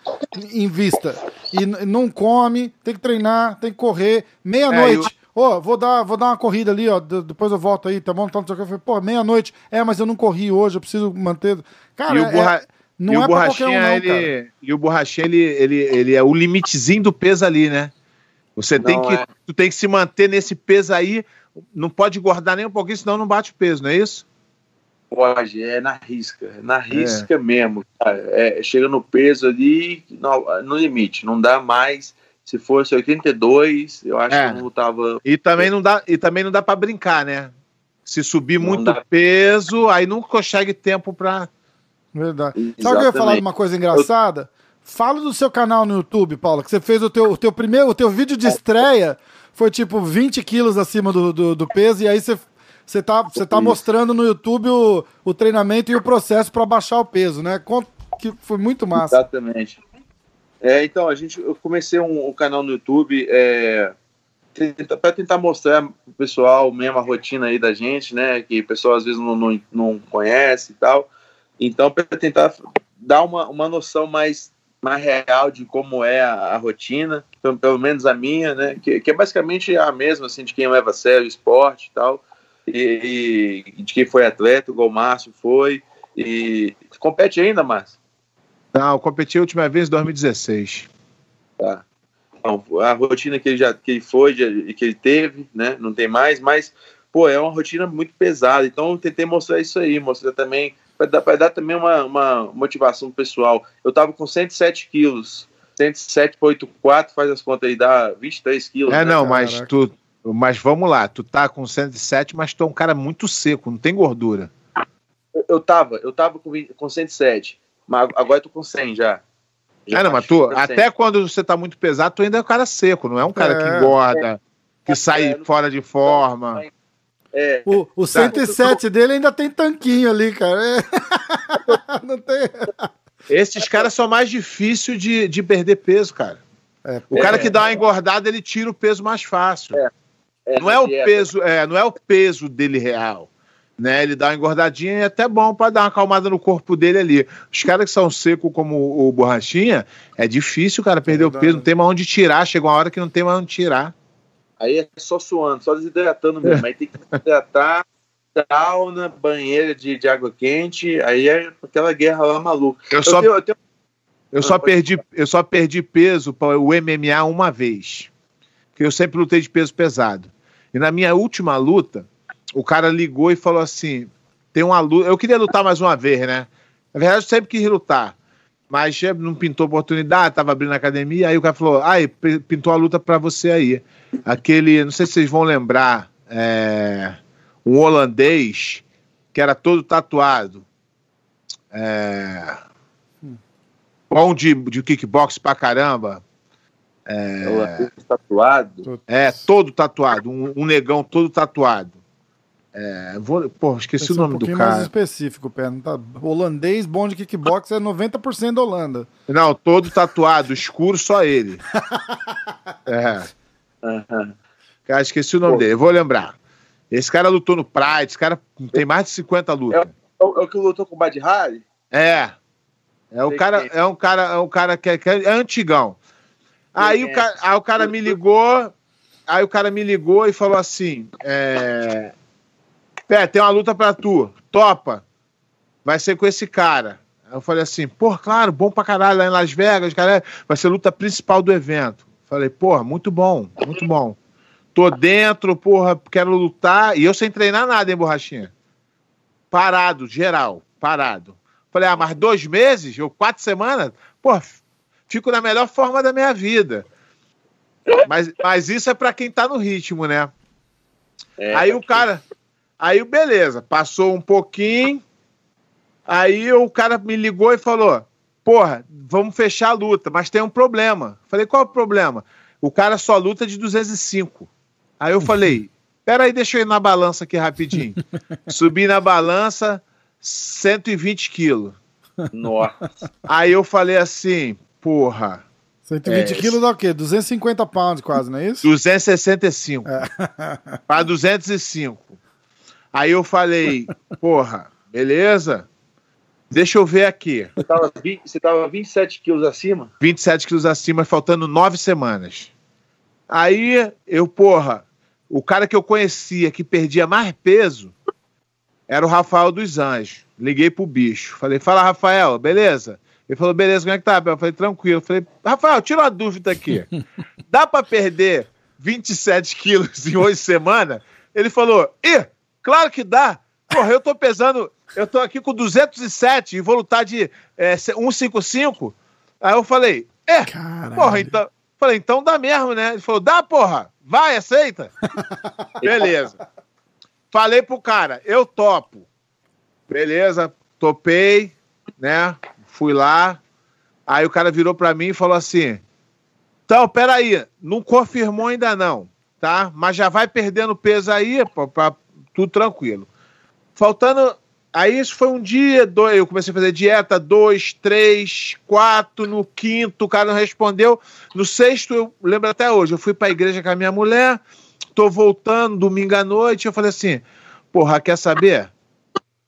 Em vista. E não come, tem que treinar, tem que correr. Meia-noite. É, eu... Ô, oh, vou dar, vou dar uma corrida ali, ó. Depois eu volto aí, tá bom? Então, eu falei, pô, meia-noite. É, mas eu não corri hoje, eu preciso manter. Cara, e borra... é, não e é pra qualquer um, não, ele... cara. E o borrachinha, ele, ele, ele é o limitezinho do peso ali, né? Você tem que, é. tu tem que se manter nesse peso aí não pode engordar nem um pouquinho, senão não bate o peso, não é isso? Pode, é na risca, é na risca é. mesmo. É, chega no peso ali, no, no, limite, não dá mais. Se fosse 82, eu acho é. que não tava. E também não dá, e também não dá para brincar, né? Se subir não muito dá. peso, aí não consegue tempo para. Verdade. Exatamente. Sabe que eu ia falar de uma coisa engraçada? Eu... Fala do seu canal no YouTube, Paulo, que você fez o teu, o teu primeiro, o teu vídeo de estreia foi tipo 20 quilos acima do, do, do peso, e aí você você tá, você tá mostrando no YouTube o, o treinamento e o processo para baixar o peso, né? Que foi muito massa. Exatamente. É, então, a gente, eu comecei um, um canal no YouTube é, para tentar mostrar pro pessoal mesmo a rotina aí da gente, né? Que o pessoal às vezes não, não, não conhece e tal. Então, para tentar dar uma, uma noção mais mais real de como é a, a rotina, pelo, pelo, menos a minha, né? Que, que, é basicamente a mesma, assim, de quem leva a sério o esporte e tal, e, e de quem foi atleta, igual o Márcio foi. E compete ainda, Márcio? Não, eu competi a última vez em 2016. Tá. Então, a rotina que ele já que ele foi e que ele teve, né? Não tem mais, mas pô, é uma rotina muito pesada. Então eu tentei mostrar isso aí, mostrar também para dar, dar também uma, uma motivação pessoal. Eu tava com 107 quilos, 107,84, faz as contas aí, dá 23 quilos. É, né, não, mas tu. Mas vamos lá, tu tá com 107, mas tu é um cara muito seco, não tem gordura. Eu, eu tava, eu tava com, com 107, mas agora eu tô com 100 já. já é, não, mas tu, até quando você tá muito pesado, tu ainda é um cara seco, não é um cara é, que engorda, é, que sai é, fora de forma. É, o, o 107 tá. dele ainda tem tanquinho ali, cara. É. Não tem. Esses caras são mais difíceis de, de perder peso, cara. É, o cara que dá uma engordada, ele tira o peso mais fácil. É, é não é o peso, é, não é o peso dele real. né? Ele dá uma engordadinha e é até bom para dar uma acalmada no corpo dele ali. Os caras que são secos como o Borrachinha, é difícil, cara, perder é o peso, não tem mais onde tirar, chega uma hora que não tem mais onde tirar. Aí é só suando, só desidratando mesmo. Aí tem que desidratar, sauna, banheira de, de água quente, aí é aquela guerra lá maluca. Eu, eu só, tenho, eu, tenho... eu só perdi, eu só perdi peso para o MMA uma vez. Porque eu sempre lutei de peso pesado. E na minha última luta, o cara ligou e falou assim: tem uma luta. Eu queria lutar mais uma vez, né? Na verdade, eu sempre quis lutar. Mas não pintou oportunidade, tava abrindo a academia. Aí o cara falou: ah, pintou a luta para você aí. Aquele, não sei se vocês vão lembrar, é, um holandês que era todo tatuado. É, bom de, de kickbox pra caramba. É, tatuado? É, todo tatuado. Um, um negão todo tatuado. É, vou, pô, esqueci o nome um do cara. mais específico, pé. Tá, holandês bom de kickbox é 90% da Holanda. Não, todo tatuado, escuro, só ele. é. Uhum. Cara, esqueci o nome pô. dele, vou lembrar. Esse cara lutou no Pride, esse cara tem mais de 50 lutas. É, é, o que lutou com o Bad Harry? É. É o cara, é um cara, é um cara que é, que é antigão. Aí o, cara, aí o cara me ligou, aí o cara me ligou e falou assim: é, Pé, tem uma luta pra tu. Topa. Vai ser com esse cara. Eu falei assim, pô, claro, bom pra caralho lá em Las Vegas, cara. Vai ser a luta principal do evento. Falei, porra, muito bom, muito bom. Tô dentro, porra, quero lutar. E eu sem treinar nada, hein, borrachinha? Parado, geral, parado. Falei, ah, mas dois meses, ou quatro semanas, pô, fico na melhor forma da minha vida. Mas, mas isso é para quem tá no ritmo, né? É, Aí o cara, Aí, beleza, passou um pouquinho. Aí o cara me ligou e falou: Porra, vamos fechar a luta, mas tem um problema. Falei: Qual é o problema? O cara só luta de 205. Aí eu falei: Peraí, deixa eu ir na balança aqui rapidinho. Subi na balança, 120 quilos. Nossa. Aí eu falei assim: Porra. 120 é, quilos dá o quê? 250 pounds quase, não é isso? 265. É. Para 205. Aí eu falei, porra, beleza? Deixa eu ver aqui. Você tava, você tava 27 quilos acima? 27 quilos acima, faltando nove semanas. Aí eu, porra, o cara que eu conhecia que perdia mais peso era o Rafael dos Anjos. Liguei pro bicho. Falei, fala, Rafael, beleza? Ele falou, beleza, como é que tá? Eu falei, tranquilo. Eu falei, Rafael, tira uma dúvida aqui. Dá pra perder 27 quilos em oito semanas? Ele falou, ih, Claro que dá. Porra, eu tô pesando, eu tô aqui com 207 e vou lutar de é, 155. Aí eu falei, é, Caralho. porra, então. Falei, então dá mesmo, né? Ele falou, dá, porra, vai, aceita. Beleza. Falei pro cara, eu topo. Beleza, topei, né? Fui lá. Aí o cara virou pra mim e falou assim: Então, peraí, não confirmou ainda não, tá? Mas já vai perdendo peso aí, pra, tudo tranquilo. Faltando. Aí isso foi um dia, dois, eu comecei a fazer dieta, dois, três, quatro, no quinto o cara não respondeu. No sexto, eu lembro até hoje, eu fui pra igreja com a minha mulher, tô voltando domingo à noite, eu falei assim, porra, quer saber?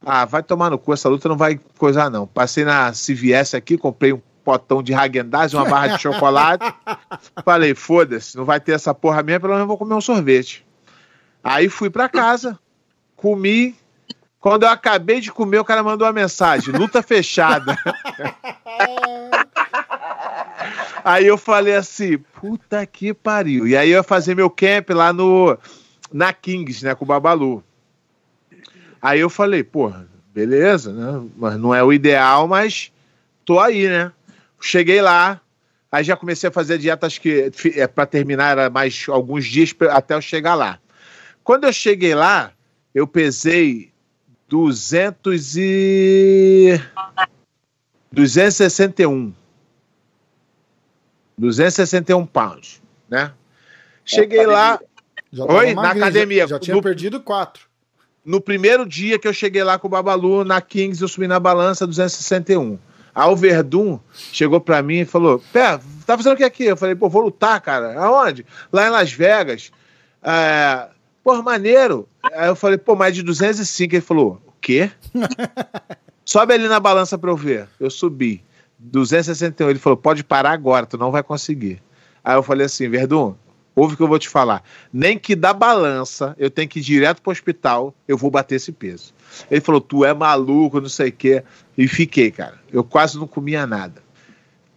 Ah, vai tomar no cu, essa luta não vai coisar não. Passei na CVS aqui, comprei um potão de Häagen-Dazs, uma barra de chocolate. Falei, foda-se, não vai ter essa porra mesmo, pelo menos eu vou comer um sorvete. Aí fui para casa, comi. Quando eu acabei de comer, o cara mandou uma mensagem: luta fechada. aí eu falei assim: puta que pariu. E aí eu ia fazer meu camp lá no na Kings, né, com o Babalu. Aí eu falei: porra, beleza, né? Mas não é o ideal, mas tô aí, né? Cheguei lá, aí já comecei a fazer dieta, acho que é para terminar era mais alguns dias até eu chegar lá. Quando eu cheguei lá, eu pesei 200 e 261 261 pounds, né? Cheguei lá, oi, na academia, já, já tinha no, perdido quatro. No primeiro dia que eu cheguei lá com o Babalu na Kings, eu subi na balança 261. A Alverdun chegou para mim e falou: Pé, tá fazendo o que aqui? Eu falei: Pô, vou lutar, cara. Aonde? Lá em Las Vegas. É, maneiro. Aí eu falei, pô, mais de 205. Ele falou, o quê? Sobe ali na balança pra eu ver. Eu subi. 261. Ele falou, pode parar agora, tu não vai conseguir. Aí eu falei assim, Verdun, ouve o que eu vou te falar. Nem que da balança eu tenho que ir direto pro hospital, eu vou bater esse peso. Ele falou, tu é maluco, não sei o quê. E fiquei, cara. Eu quase não comia nada.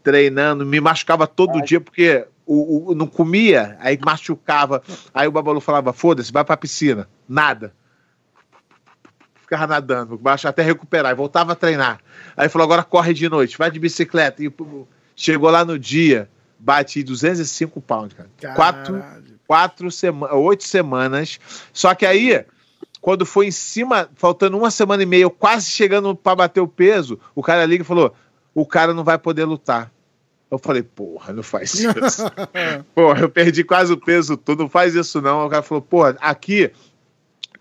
Treinando, me machucava todo Ai. dia, porque o, o, não comia, aí machucava. Aí o Babalu falava, foda-se, vai pra piscina. Nada. Ficava nadando, baixo até recuperar. E voltava a treinar. Aí falou, agora corre de noite, vai de bicicleta. E chegou lá no dia, bati 205 pounds, cara. Quatro, quatro semanas, oito semanas. Só que aí, quando foi em cima, faltando uma semana e meia, quase chegando para bater o peso, o cara liga e falou: o cara não vai poder lutar. Eu falei, porra, não faz isso. porra, eu perdi quase o peso todo, não faz isso não. O cara falou, porra, aqui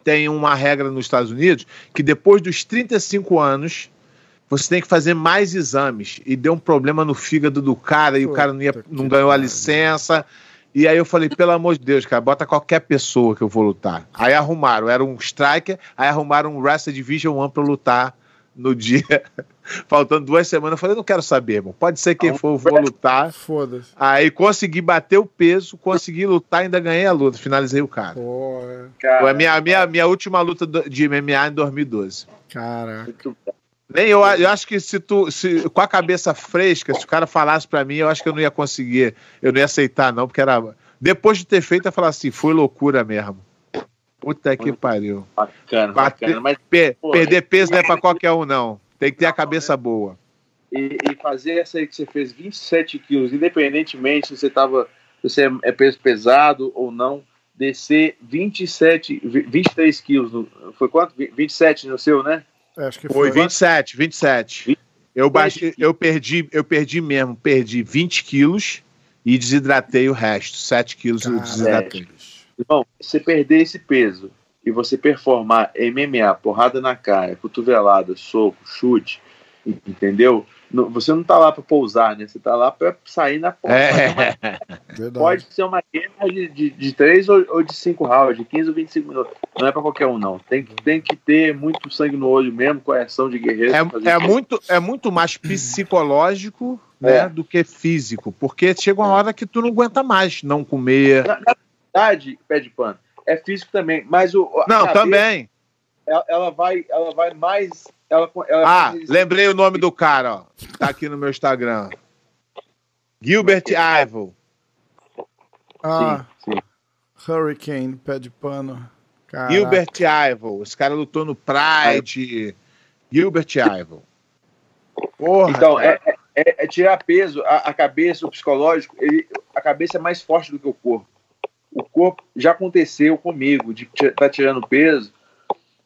tem uma regra nos Estados Unidos que depois dos 35 anos você tem que fazer mais exames. E deu um problema no fígado do cara e o cara não, ia, não ganhou a licença. E aí eu falei, pelo amor de Deus, cara, bota qualquer pessoa que eu vou lutar. Aí arrumaram, era um striker, aí arrumaram um Wrestle Division 1 pra lutar no dia, faltando duas semanas. Eu falei, não quero saber, irmão. Pode ser quem for, eu vou lutar. Foda-se. Aí consegui bater o peso, consegui lutar, ainda ganhei a luta, finalizei o cara. Porra. Foi a minha, minha, minha última luta de MMA em 2012. Caraca. Nem eu, eu acho que se tu, se, com a cabeça fresca, se o cara falasse para mim, eu acho que eu não ia conseguir, eu não ia aceitar, não, porque era. Depois de ter feito, eu falar assim, foi loucura mesmo. Puta que pariu. Bacana, bacana. Mas, per, perder peso não é pra qualquer um, não. Tem que ter a cabeça boa. E, e, fazer essa aí que você fez 27 quilos, independentemente se você tava. Se você é peso pesado ou não, descer 27, 23 quilos. Foi quanto? 27 no seu, né? É, acho que foi. Foi 27, 27. Eu, baixei, eu, perdi, eu perdi mesmo, perdi 20 quilos e desidratei o resto. 7 quilos eu desidratei. Irmão, você perder esse peso e você performar MMA, porrada na cara, cotovelada, soco, chute, entendeu? você não tá lá para pousar, né? Você tá lá para sair na porta. É. Pode ser uma guerra de, de, de 3 ou, ou, de 5 rounds, de 15 ou 25 minutos. Não é para qualquer um, não. Tem que, tem que ter muito sangue no olho mesmo, coração de guerreiro. É, é muito, é muito mais psicológico né, é. do que físico, porque chega uma hora que tu não aguenta mais não comer. Na, na verdade, pé de pano, é físico também, mas o. Não, cabeça, também. Ela, ela, vai, ela vai mais ela, ela ah, lembrei o nome do cara, ó. Tá aqui no meu Instagram. Gilbert Ivo. Ah, sim, sim. Hurricane, pé de pano. Caraca. Gilbert Ivo. Esse cara lutou no Pride. Gilbert Ivo. Porra, então, é, é, é, tirar peso, a, a, cabeça, o psicológico, ele, a cabeça é mais forte do que o corpo. O corpo já aconteceu comigo, de estar tá tirando peso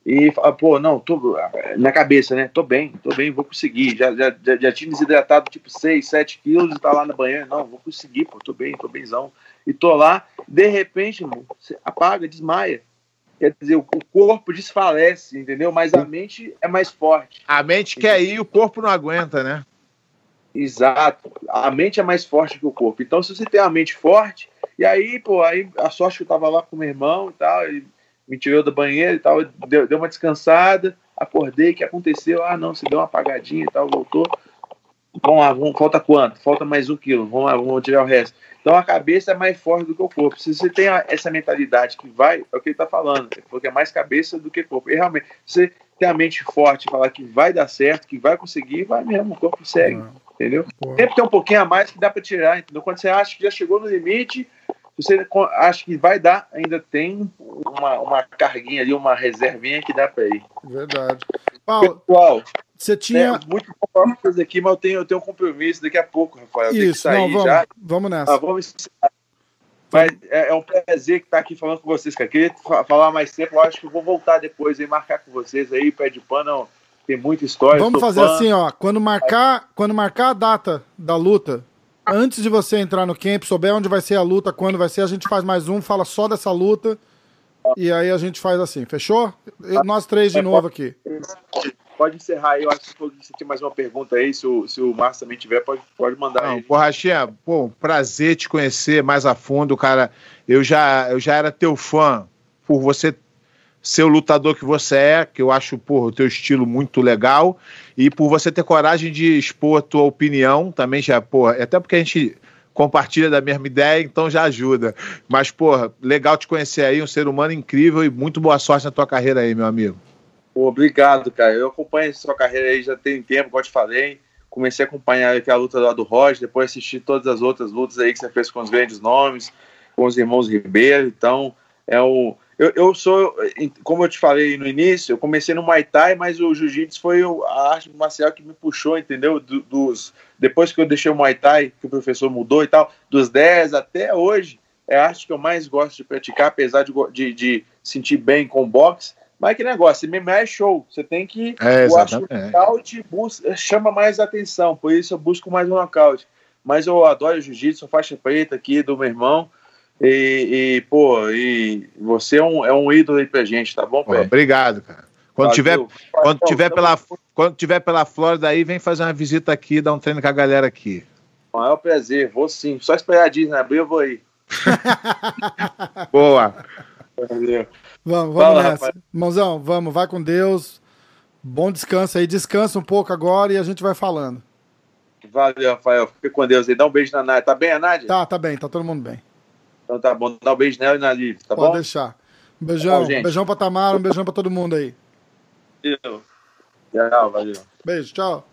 e fala, pô, não, tô na cabeça, né? Tô bem, tô bem, vou conseguir. Já, já, já, já tinha desidratado tipo 6, 7 quilos e tá lá na banheira. Não, vou conseguir, pô, tô bem, tô benzão. E tô lá, de repente, você apaga, desmaia. Quer dizer, o corpo desfalece, entendeu? Mas a mente é mais forte. A mente quer ir, o corpo não aguenta, né? Exato. A mente é mais forte que o corpo. Então, se você tem a mente forte, e aí, pô, aí a sorte que eu tava lá com meu irmão e tal, e me tirou do banheiro e tal, deu, deu uma descansada, acordei, o que aconteceu? Ah, não, você deu uma apagadinha e tal, voltou. Vamos lá, vamos, falta quanto? Falta mais um quilo, vamos lá, vamos tirar o resto. Então a cabeça é mais forte do que o corpo. Se você tem essa mentalidade que vai, é o que ele está falando, ele falou que é mais cabeça do que corpo. E realmente, você tem a mente forte, falar que vai dar certo, que vai conseguir, vai mesmo, o corpo segue. Entendeu? Sempre tem um pouquinho a mais que dá para tirar, entendeu? Quando você acha que já chegou no limite, você acha que vai dar, ainda tem uma, uma carguinha ali, uma reservinha que dá para ir. Verdade. Paulo, Pessoal, você tinha. É, muito fazer aqui, mas eu tenho, eu tenho um compromisso daqui a pouco, Rafael. Isso, não, vamos, já. vamos nessa. Ah, vamos mas é, é, um prazer estar aqui falando com vocês, cara. Queria falar mais tempo, eu acho que eu vou voltar depois e marcar com vocês aí, pé de pano. Tem muita história. Vamos fazer fã. assim, ó. Quando marcar, quando marcar a data da luta, antes de você entrar no camp, souber onde vai ser a luta, quando vai ser, a gente faz mais um, fala só dessa luta. E aí a gente faz assim, fechou? Eu, nós três de é, novo aqui. Pode encerrar aí, eu acho que você tem mais uma pergunta aí, se o, se o Márcio também tiver, pode, pode mandar Não, aí. Borrachinha, pô, prazer te conhecer mais a fundo, cara. Eu já, eu já era teu fã por você ser o lutador que você é, que eu acho, porra, o teu estilo muito legal, e por você ter coragem de expor a tua opinião, também já, porra, até porque a gente compartilha da mesma ideia, então já ajuda. Mas, porra, legal te conhecer aí, um ser humano incrível e muito boa sorte na tua carreira aí, meu amigo. Obrigado, cara. Eu acompanho a sua carreira aí já tem tempo, como te falei. Comecei a acompanhar aqui a luta lá do Roger, depois assisti todas as outras lutas aí que você fez com os grandes nomes, com os irmãos Ribeiro. Então, é o. Eu, eu sou, como eu te falei no início, eu comecei no Muay Thai, mas o Jiu-Jitsu foi a arte marcial que me puxou, entendeu? Do, dos, depois que eu deixei o Muay Thai, que o professor mudou e tal, dos 10 até hoje, é a arte que eu mais gosto de praticar, apesar de, de, de sentir bem com boxe mas que negócio, MMA é show. Você tem que. É, eu acho que o nocaute chama mais atenção, por isso eu busco mais um nocaute. Mas eu adoro jiu-jitsu, faixa preta aqui do meu irmão. E, e, pô, e você é um, é um ídolo aí pra gente, tá bom, Pé? Obrigado, cara. Quando tiver, quando, tiver pela, quando tiver pela Flórida aí, vem fazer uma visita aqui, dar um treino com a galera aqui. Maior prazer, vou sim. Só esperar a Disney abrir, eu vou ir. Boa. Valeu. Vamos, vamos Fala, nessa. Rapaz. Mãozão, vamos, vai com Deus. Bom descanso aí. Descansa um pouco agora e a gente vai falando. Valeu, Rafael. Fica com Deus aí. Dá um beijo na Nádia. Tá bem a Nádia? Tá, tá bem. Tá todo mundo bem. Então tá bom. Dá um beijo nela e na Liv, tá Pode bom? Pode deixar. Um beijão. Tá bom, beijão pra Tamara, um beijão pra todo mundo aí. Tchau, valeu. Beijo, tchau.